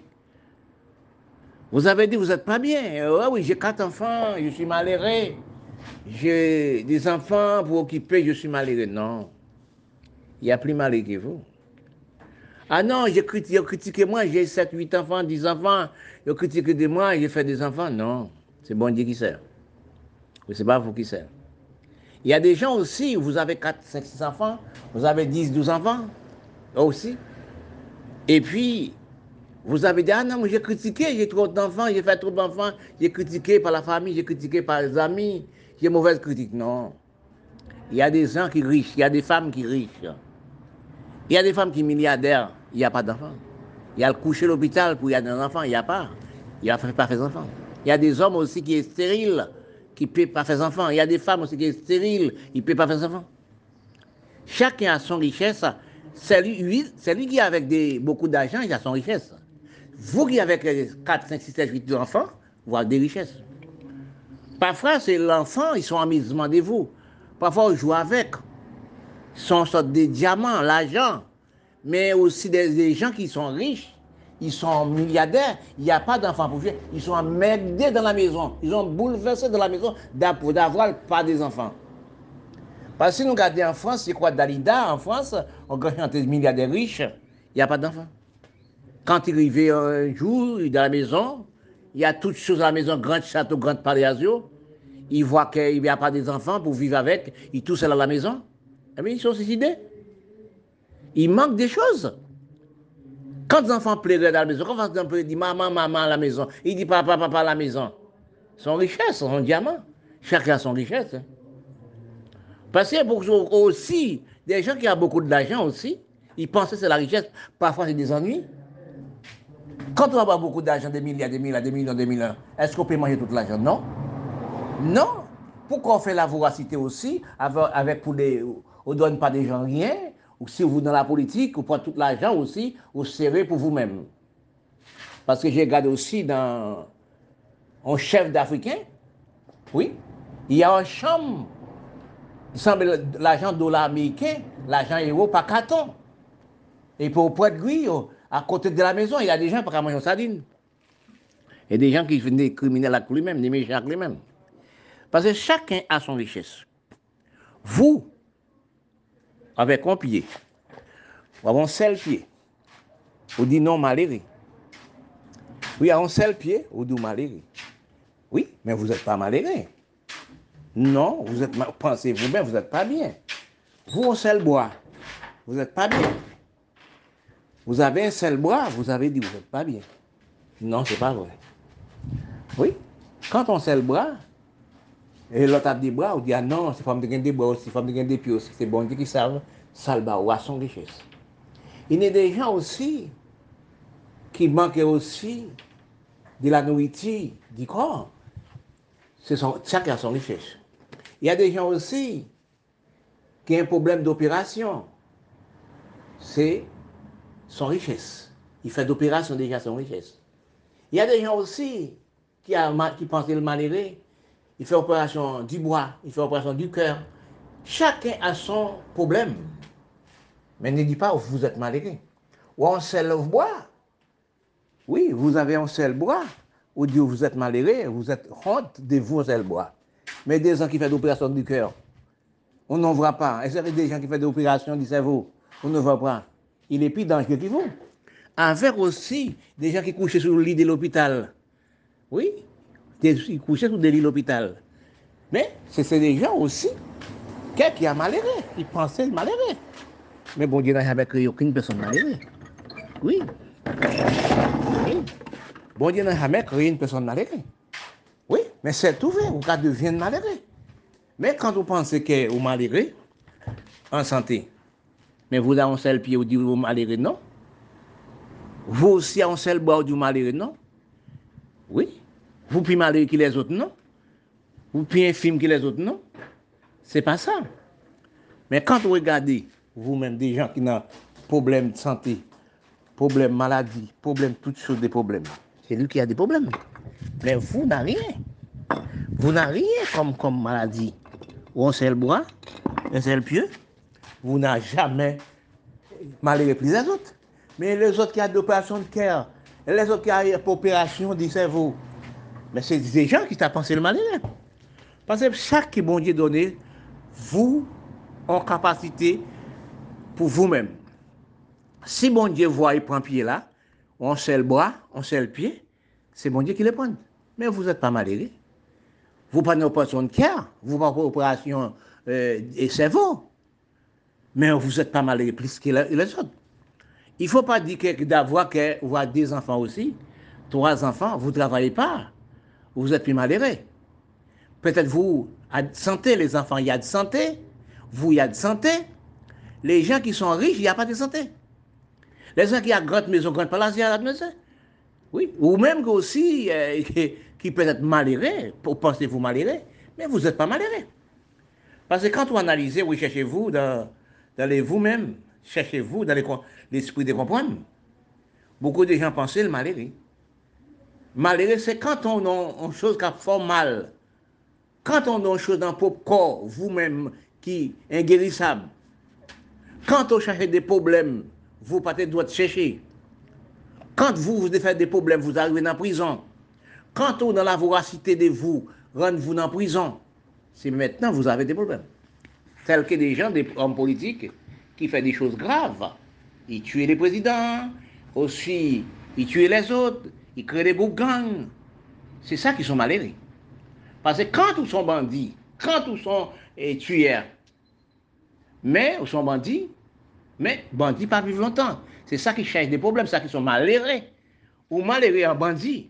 Vous avez dit vous n'êtes pas bien. Oh, oui, j'ai quatre enfants, je suis malheureux. J'ai des enfants pour occuper, je suis malheureux. Non. Il y a plus malheureux que vous. Ah non, j'ai critiqué, moi, j'ai 7, 8 enfants, 10 enfants. J'ai critiqué de moi, j'ai fait des enfants. Non. C'est bon Dieu qui sert. Ce n'est pas vous qui sert. Il y a des gens aussi, vous avez 4, 5, 6 enfants, vous avez 10, 12 enfants aussi. Et puis, vous avez dit, ah non, j'ai critiqué, j'ai trop d'enfants, j'ai fait trop d'enfants, j'ai critiqué par la famille, j'ai critiqué par les amis, j'ai mauvaise critique. Non. Il y a des gens qui riches, il y a des femmes qui riches. Il y a des femmes qui sont milliardaires, il n'y a pas d'enfants. Il y a le coucher à l'hôpital pour y avoir des enfants, il n'y a pas. Il a pas fait d'enfants. Il y a des hommes aussi qui sont stériles, qui ne peuvent pas faire enfants. Il y a des femmes aussi qui sont stériles, qui ne peuvent pas faire enfants. Chacun a son richesse. C'est lui, qui a avec des, beaucoup d'argent, il a son richesse. Vous qui avez 4, 5, 6, 7, 8 enfants, vous avez des richesses. Parfois, c'est l'enfant, ils sont amusement de vous. Parfois, on joue avec. Sont sorte des diamants, l'argent. Mais aussi des gens qui sont riches ils sont milliardaires, il n'y a pas d'enfants pour vivre. Ils sont emmerdés dans la maison. Ils ont bouleversé dans la maison pour d'avoir pas des enfants. Parce que si nous regardons en France, c'est quoi Dalida en France, on gagne des milliardaires riches, il n'y a pas d'enfants. Quand il arrive un jour dans la maison, il y a toutes choses à la maison, grand château, grand palais Il voit qu'il n'y a pas des enfants pour vivre avec, il tout seul à la maison. Eh bien, ils sont suicidés. Il manque des choses. Quand les enfants pleurent dans la maison, quand les enfants disent maman, maman à la maison, il dit papa, papa à la maison. Son richesse, son diamant. Chacun a son richesse. Hein. Parce qu'il y a aussi des gens qui ont beaucoup d'argent aussi, ils pensent que c'est la richesse. Parfois, c'est des ennuis. Quand on a beaucoup d'argent, des milliards, des milliards, des millions, des millions, est-ce qu'on peut manger tout l'argent? Non. Non. Pourquoi on fait la voracité aussi avec, avec pour les, on ne donne pas des gens rien, ou si vous dans la politique, vous prenez tout l'argent aussi, vous serrez pour vous-même. Parce que j'ai regardé aussi dans un chef d'Africain, oui, il y a un chambre, il semble l'argent dollar américain, l'argent euro par carton. Et pour prendre lui, à côté de la maison, il y a des gens qui manger sardine. Il y a des gens qui sont des criminels avec lui-même, des méchants avec lui-même. Parce que chacun a son richesse. Vous, avec un pied, vous avez un seul pied, vous dites non malheureux. Oui, à un seul pied, vous dites malheureux. Oui, mais vous n'êtes pas malheureux. Non, vous êtes, pensez vous-même, vous n'êtes pas bien. Vous, un seul bois, vous n'êtes pas bien. Vous avez un seul bois, vous avez dit vous n'êtes pas bien. Non, ce n'est pas vrai. Oui, quand on seul bras, et l'autre a des bras, on dit ah non, c'est femme de des bras aussi, femme de des pieds aussi. C'est bon Dieu qui savent, ça le à son richesse. Il y a des gens aussi qui manquent aussi de la nourriture, du corps. C'est chacun a son richesse. Il y a des gens aussi qui ont un problème d'opération. C'est son richesse. Il fait d'opération déjà son richesse. Il y a des gens aussi qui, a, qui pensent le malheureux. Il fait opération du bois, il fait opération du cœur. Chacun a son problème. Mais ne dis pas vous êtes malheureux. Ou on seul bois. Oui, vous avez un seul bois. Ou dit vous êtes malheureux, vous êtes honte de vous seul bois. Mais des gens qui font d'opération du cœur, on n'en voit pas. Et c'est des gens qui font d'opération du cerveau, on ne voit pas? Il est plus dangereux que vous. Avec aussi des gens qui couchent sur le lit de l'hôpital. Oui, ils couchent sur le lit de l'hôpital. Mais c'est des gens aussi qui a malheureux. Ils pensaient malheureux. Mais bon Dieu jamais créé aucune personne malheureuse. Oui. oui. Bon Dieu n'a jamais créé une personne malheureuse. Oui, mais c'est tout vrai, vous devenir malheureux. Mais quand vous pensez que vous malheureux, en santé, mais vous avez un seul pied, vous dites vous malheureux, non? Vous aussi avez un seul bras, vous dites malheureux, non? Oui. Vous plus malheureux que les autres, non? Vous plus infime que les autres, non? C'est pas ça. Mais quand vous regardez, vous-même, des gens qui ont problèmes de santé, problèmes maladie, problèmes, toutes choses des problèmes, c'est lui qui a des problèmes. Mais vous n'avez rien. Vous n'avez rien comme, comme maladie. Ou un seul bois, un seul pieu. Vous n'avez jamais malheureux plus les autres. Mais les autres qui ont des opérations de cœur, les autres qui ont des opérations du cerveau, mais c'est des gens qui t'ont pensé le malheureux. Parce que chaque bon Dieu donné, vous en capacité pour vous-même. Si bon Dieu voit, il prend pied là, on seul bois, on seul pied, c'est bon Dieu qui le prend. Mais vous n'êtes pas malheureux. Vous prenez une opération de cœur, vous prenez une opération euh, et cerveau. Mais vous n'êtes pas malheureux plus que les autres. Il ne faut pas dire que d'avoir que, des enfants aussi, trois enfants, vous ne travaillez pas. Vous êtes plus malheureux. Peut-être vous, à santé, les enfants, il y a de santé. Vous, il y a de santé. Les gens qui sont riches, il n'y a pas de santé. Les gens qui ont grande maison, grande palace, il y a de santé. Oui, ou même aussi euh, qui, peut être malheureux, pour penser vous malheureux, mais vous n'êtes pas malheureux. Parce que quand vous analysez, vous cherchez-vous dans, dans vous-même, cherchez-vous dans l'esprit de comprendre. Beaucoup de gens pensent le malheureux. Malheureux, c'est quand on a une chose qui fait mal. Quand on a une chose dans votre corps, vous-même, qui est inguérissable. Quand on cherche des problèmes, vous partez doit chercher. Quand vous, vous faites des problèmes, vous arrivez dans la prison. Quand on dans la voracité de vous, rend-vous dans la prison, c'est maintenant vous avez des problèmes. Tels que des gens, des hommes politiques, qui font des choses graves. Ils tuent les présidents, aussi, ils tuent les autres, ils créent des beaux gangs. C'est ça qui sont malheureux. Parce que quand ils sont bandits, quand ils sont eh, tueurs, mais ils sont bandits, mais bandits pas vivre longtemps. C'est ça qui cherche des problèmes, ça qui sont malheureux. Ou malheureux en bandit.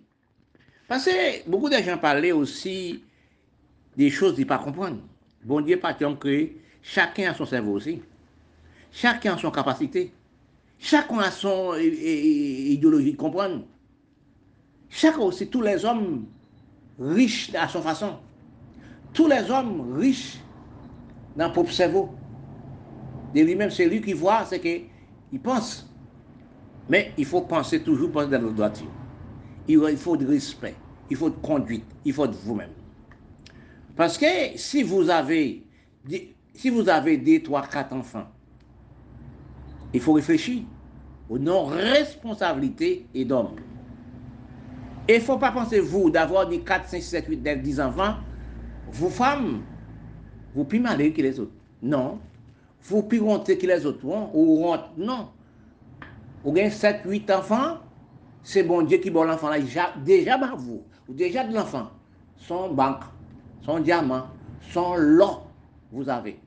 Parce que beaucoup de gens parlaient aussi des choses qu'ils ne pas comprendre. Bon Dieu, pas que chacun a son cerveau aussi. Chacun a son capacité. Chacun a son idéologie de comprendre. Chacun aussi, tous les hommes riches à son façon. tous les hommes riches dans le propre cerveau. De lui-même, c'est lui qui voit, c'est qu'il pense. Mais il faut penser toujours dans la droiture. Il faut de respect, il faut de conduite, il faut de vous-même. Parce que si vous avez, si vous avez des, trois, quatre enfants, il faut réfléchir aux non-responsabilités et d'hommes. Et il ne faut pas penser, vous, d'avoir des 4, 5, 7, 8, 9, 10 enfants, vous femmes, vous plus malheureux que les autres. Non. Vous plus honte que les autres. Ou honte, non. Vous avez 7, 8 enfants, c'est bon Dieu qui bon l'enfant. Déjà, bah, vous, ou déjà de l'enfant, son banque, son diamant, son lot, vous avez.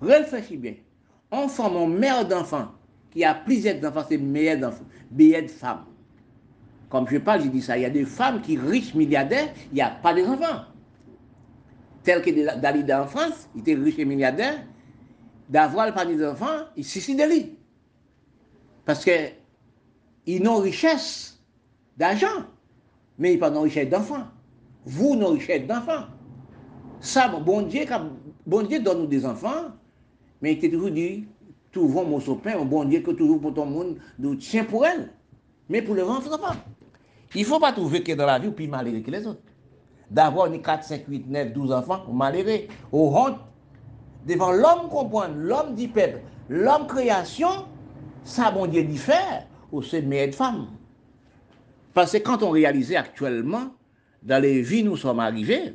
Réfléchissez bien. On forme un mère d'enfant qui a plusieurs enfants, c'est meilleur d'enfants, meilleur de femmes. Comme je parle, je dis ça. Il y a des femmes qui riches milliardaires, il n'y a pas des enfants. Tel que Dalida en France, il était riche et milliardaire, d'avoir pas des enfants, il suicide lui. Parce que ils n'ont richesse d'argent, mais ils n'ont pas richesse d'enfants. Vous n'avez richesse d'enfants. Ça, bon Dieu, bon Dieu donne nous des enfants, mais il t'a toujours dit, trouvons mon sopin, bon Dieu que toujours pour ton monde, nous tient pour elle. Mais pour les enfants, il ne faut pas trouver que dans la vie, plus malheureux que les autres. D'avoir 4, 5, 8, 9, 12 enfants, malheureux, au honte, devant l'homme comprendre, l'homme du peuple, l'homme création, ça, bon Dieu, dit faire, ou c'est meilleure femme. Parce que quand on réalise actuellement, dans les vies nous sommes arrivés,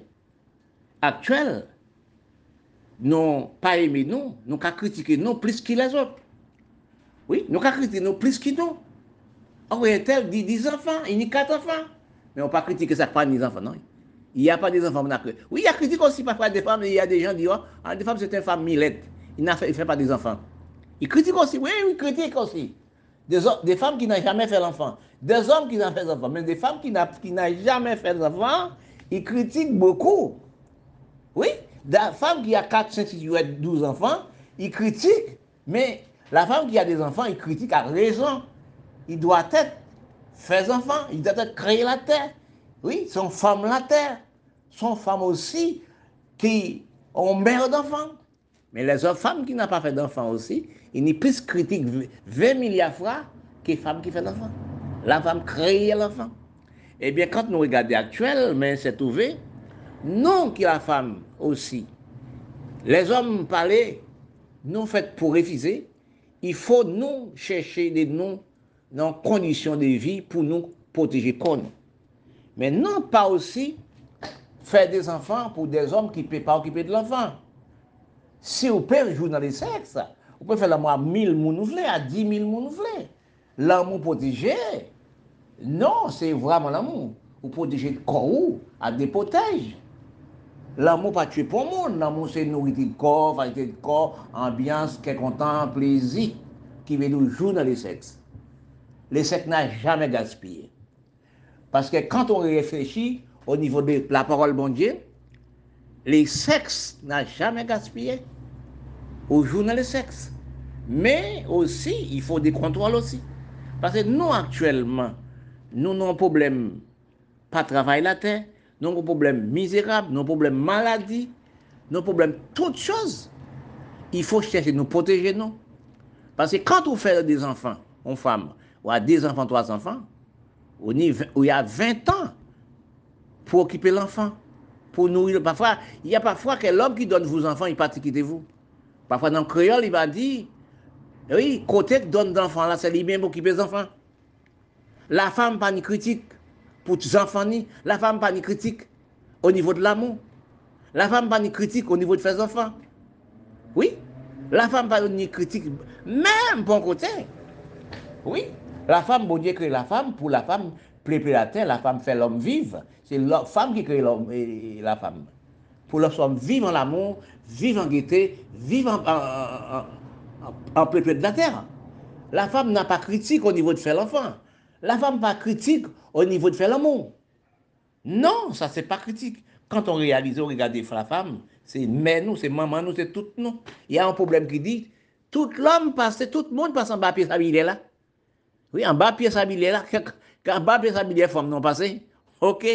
actuelles, nous pas aimé nous, nous qu'à critiquer nous plus que les autres. Oui, nous qu'à critiquer nous plus que nous. On tel dit 10 enfants, il y a 4 enfants. Mais on ne pas critiquer ça pas des enfants, non. Il n'y a pas des enfants. Oui, il y a critique aussi parfois des femmes, il y a des gens qui disent, oh, ah, des femmes c'est une femme millette. Il ne fait, pas des enfants. Il critique aussi, oui, il critique aussi. Des, des femmes qui n'ont jamais fait l'enfant. Des hommes qui n'ont fait l'enfant. Mais des femmes qui n'ont jamais fait l'enfant, ils critiquent beaucoup. Oui, des femmes qui a 4, 5, 6, 8, 12 enfants, ils critiquent. Mais la femme qui a des enfants, il critique à raison il doit être faire enfants, il doit être créer la terre. Oui, son femme la terre. Son femme aussi qui ont mère d'enfants. Mais les autres femmes qui n'ont pas fait d'enfants aussi, ils n'y plus critiquent 20 milliards de fois que les femmes qui font d'enfants. La femme crée l'enfant. Eh bien, quand nous regardons actuellement, mais c'est trouvé, non que la femme aussi. Les hommes parlaient, non fait pour refuser, il faut nous chercher des noms nan kondisyon de vi pou nou poteje kon. Men nan pa osi fè des anfan pou des om ki pe pa okipe de l'anfan. Si ou pe jou nan de seks, ou pe fè la mwa mil moun nou vle, a di mil moun nou vle. Lan moun poteje, non, se vraman lan moun. Ou poteje kon ou, a de potej. Lan moun pa tue pou moun, lan moun se nouriti de kor, falite de kor, ambyans, ke kontan, plezi, ki ve nou jou nan de seks. Sexes les sexe n'a jamais gaspillé. Parce que quand on réfléchit au niveau de la parole bon Dieu, les sexes n'a jamais gaspillé. Au jour dans les sexes. Mais aussi, il faut des contrôles aussi. Parce que nous, actuellement, nous avons un problème, pas travail la terre, nous avons un problème misérable, nous avons un problème maladie, nous avons un problème toutes choses. Il faut chercher nous protéger, nous. Parce que quand on fait des enfants, en femmes, ou à deux enfants, trois enfants, où il y a 20 ans pour occuper l'enfant, pour nourrir. Parfois, il y a parfois que l'homme qui donne vos enfants, il pas quitter vous. Parfois, dans le créole, il va dire, oui, côté que donne d'enfants là, c'est lui-même pour occuper les enfants. La femme pas ni critique pour les enfants ni. La femme pas ni critique au niveau de l'amour. La femme pas ni critique au niveau de ses enfants. Oui. La femme pas ni critique, même bon côté. Oui. La femme, bon Dieu crée la femme, pour la femme, préparer la terre, la femme fait l'homme vivre. C'est la femme qui crée l'homme et la femme. Pour l'homme vivre en l'amour, vivre en gaieté, vivre en, en, de la terre. La femme n'a pas critique au niveau de faire l'enfant. La femme n'a pas critique au niveau de faire l'amour. Non, ça c'est pas critique. Quand on réalise, on regarde la femme, c'est mère nous, c'est maman nous, c'est tout nous. Il y a un problème qui dit, tout l'homme passe, tout le monde passe en bas, puis il est là. Oui, an ba piye sa bilye la, an ba piye sa bilye fòm non pase, ok,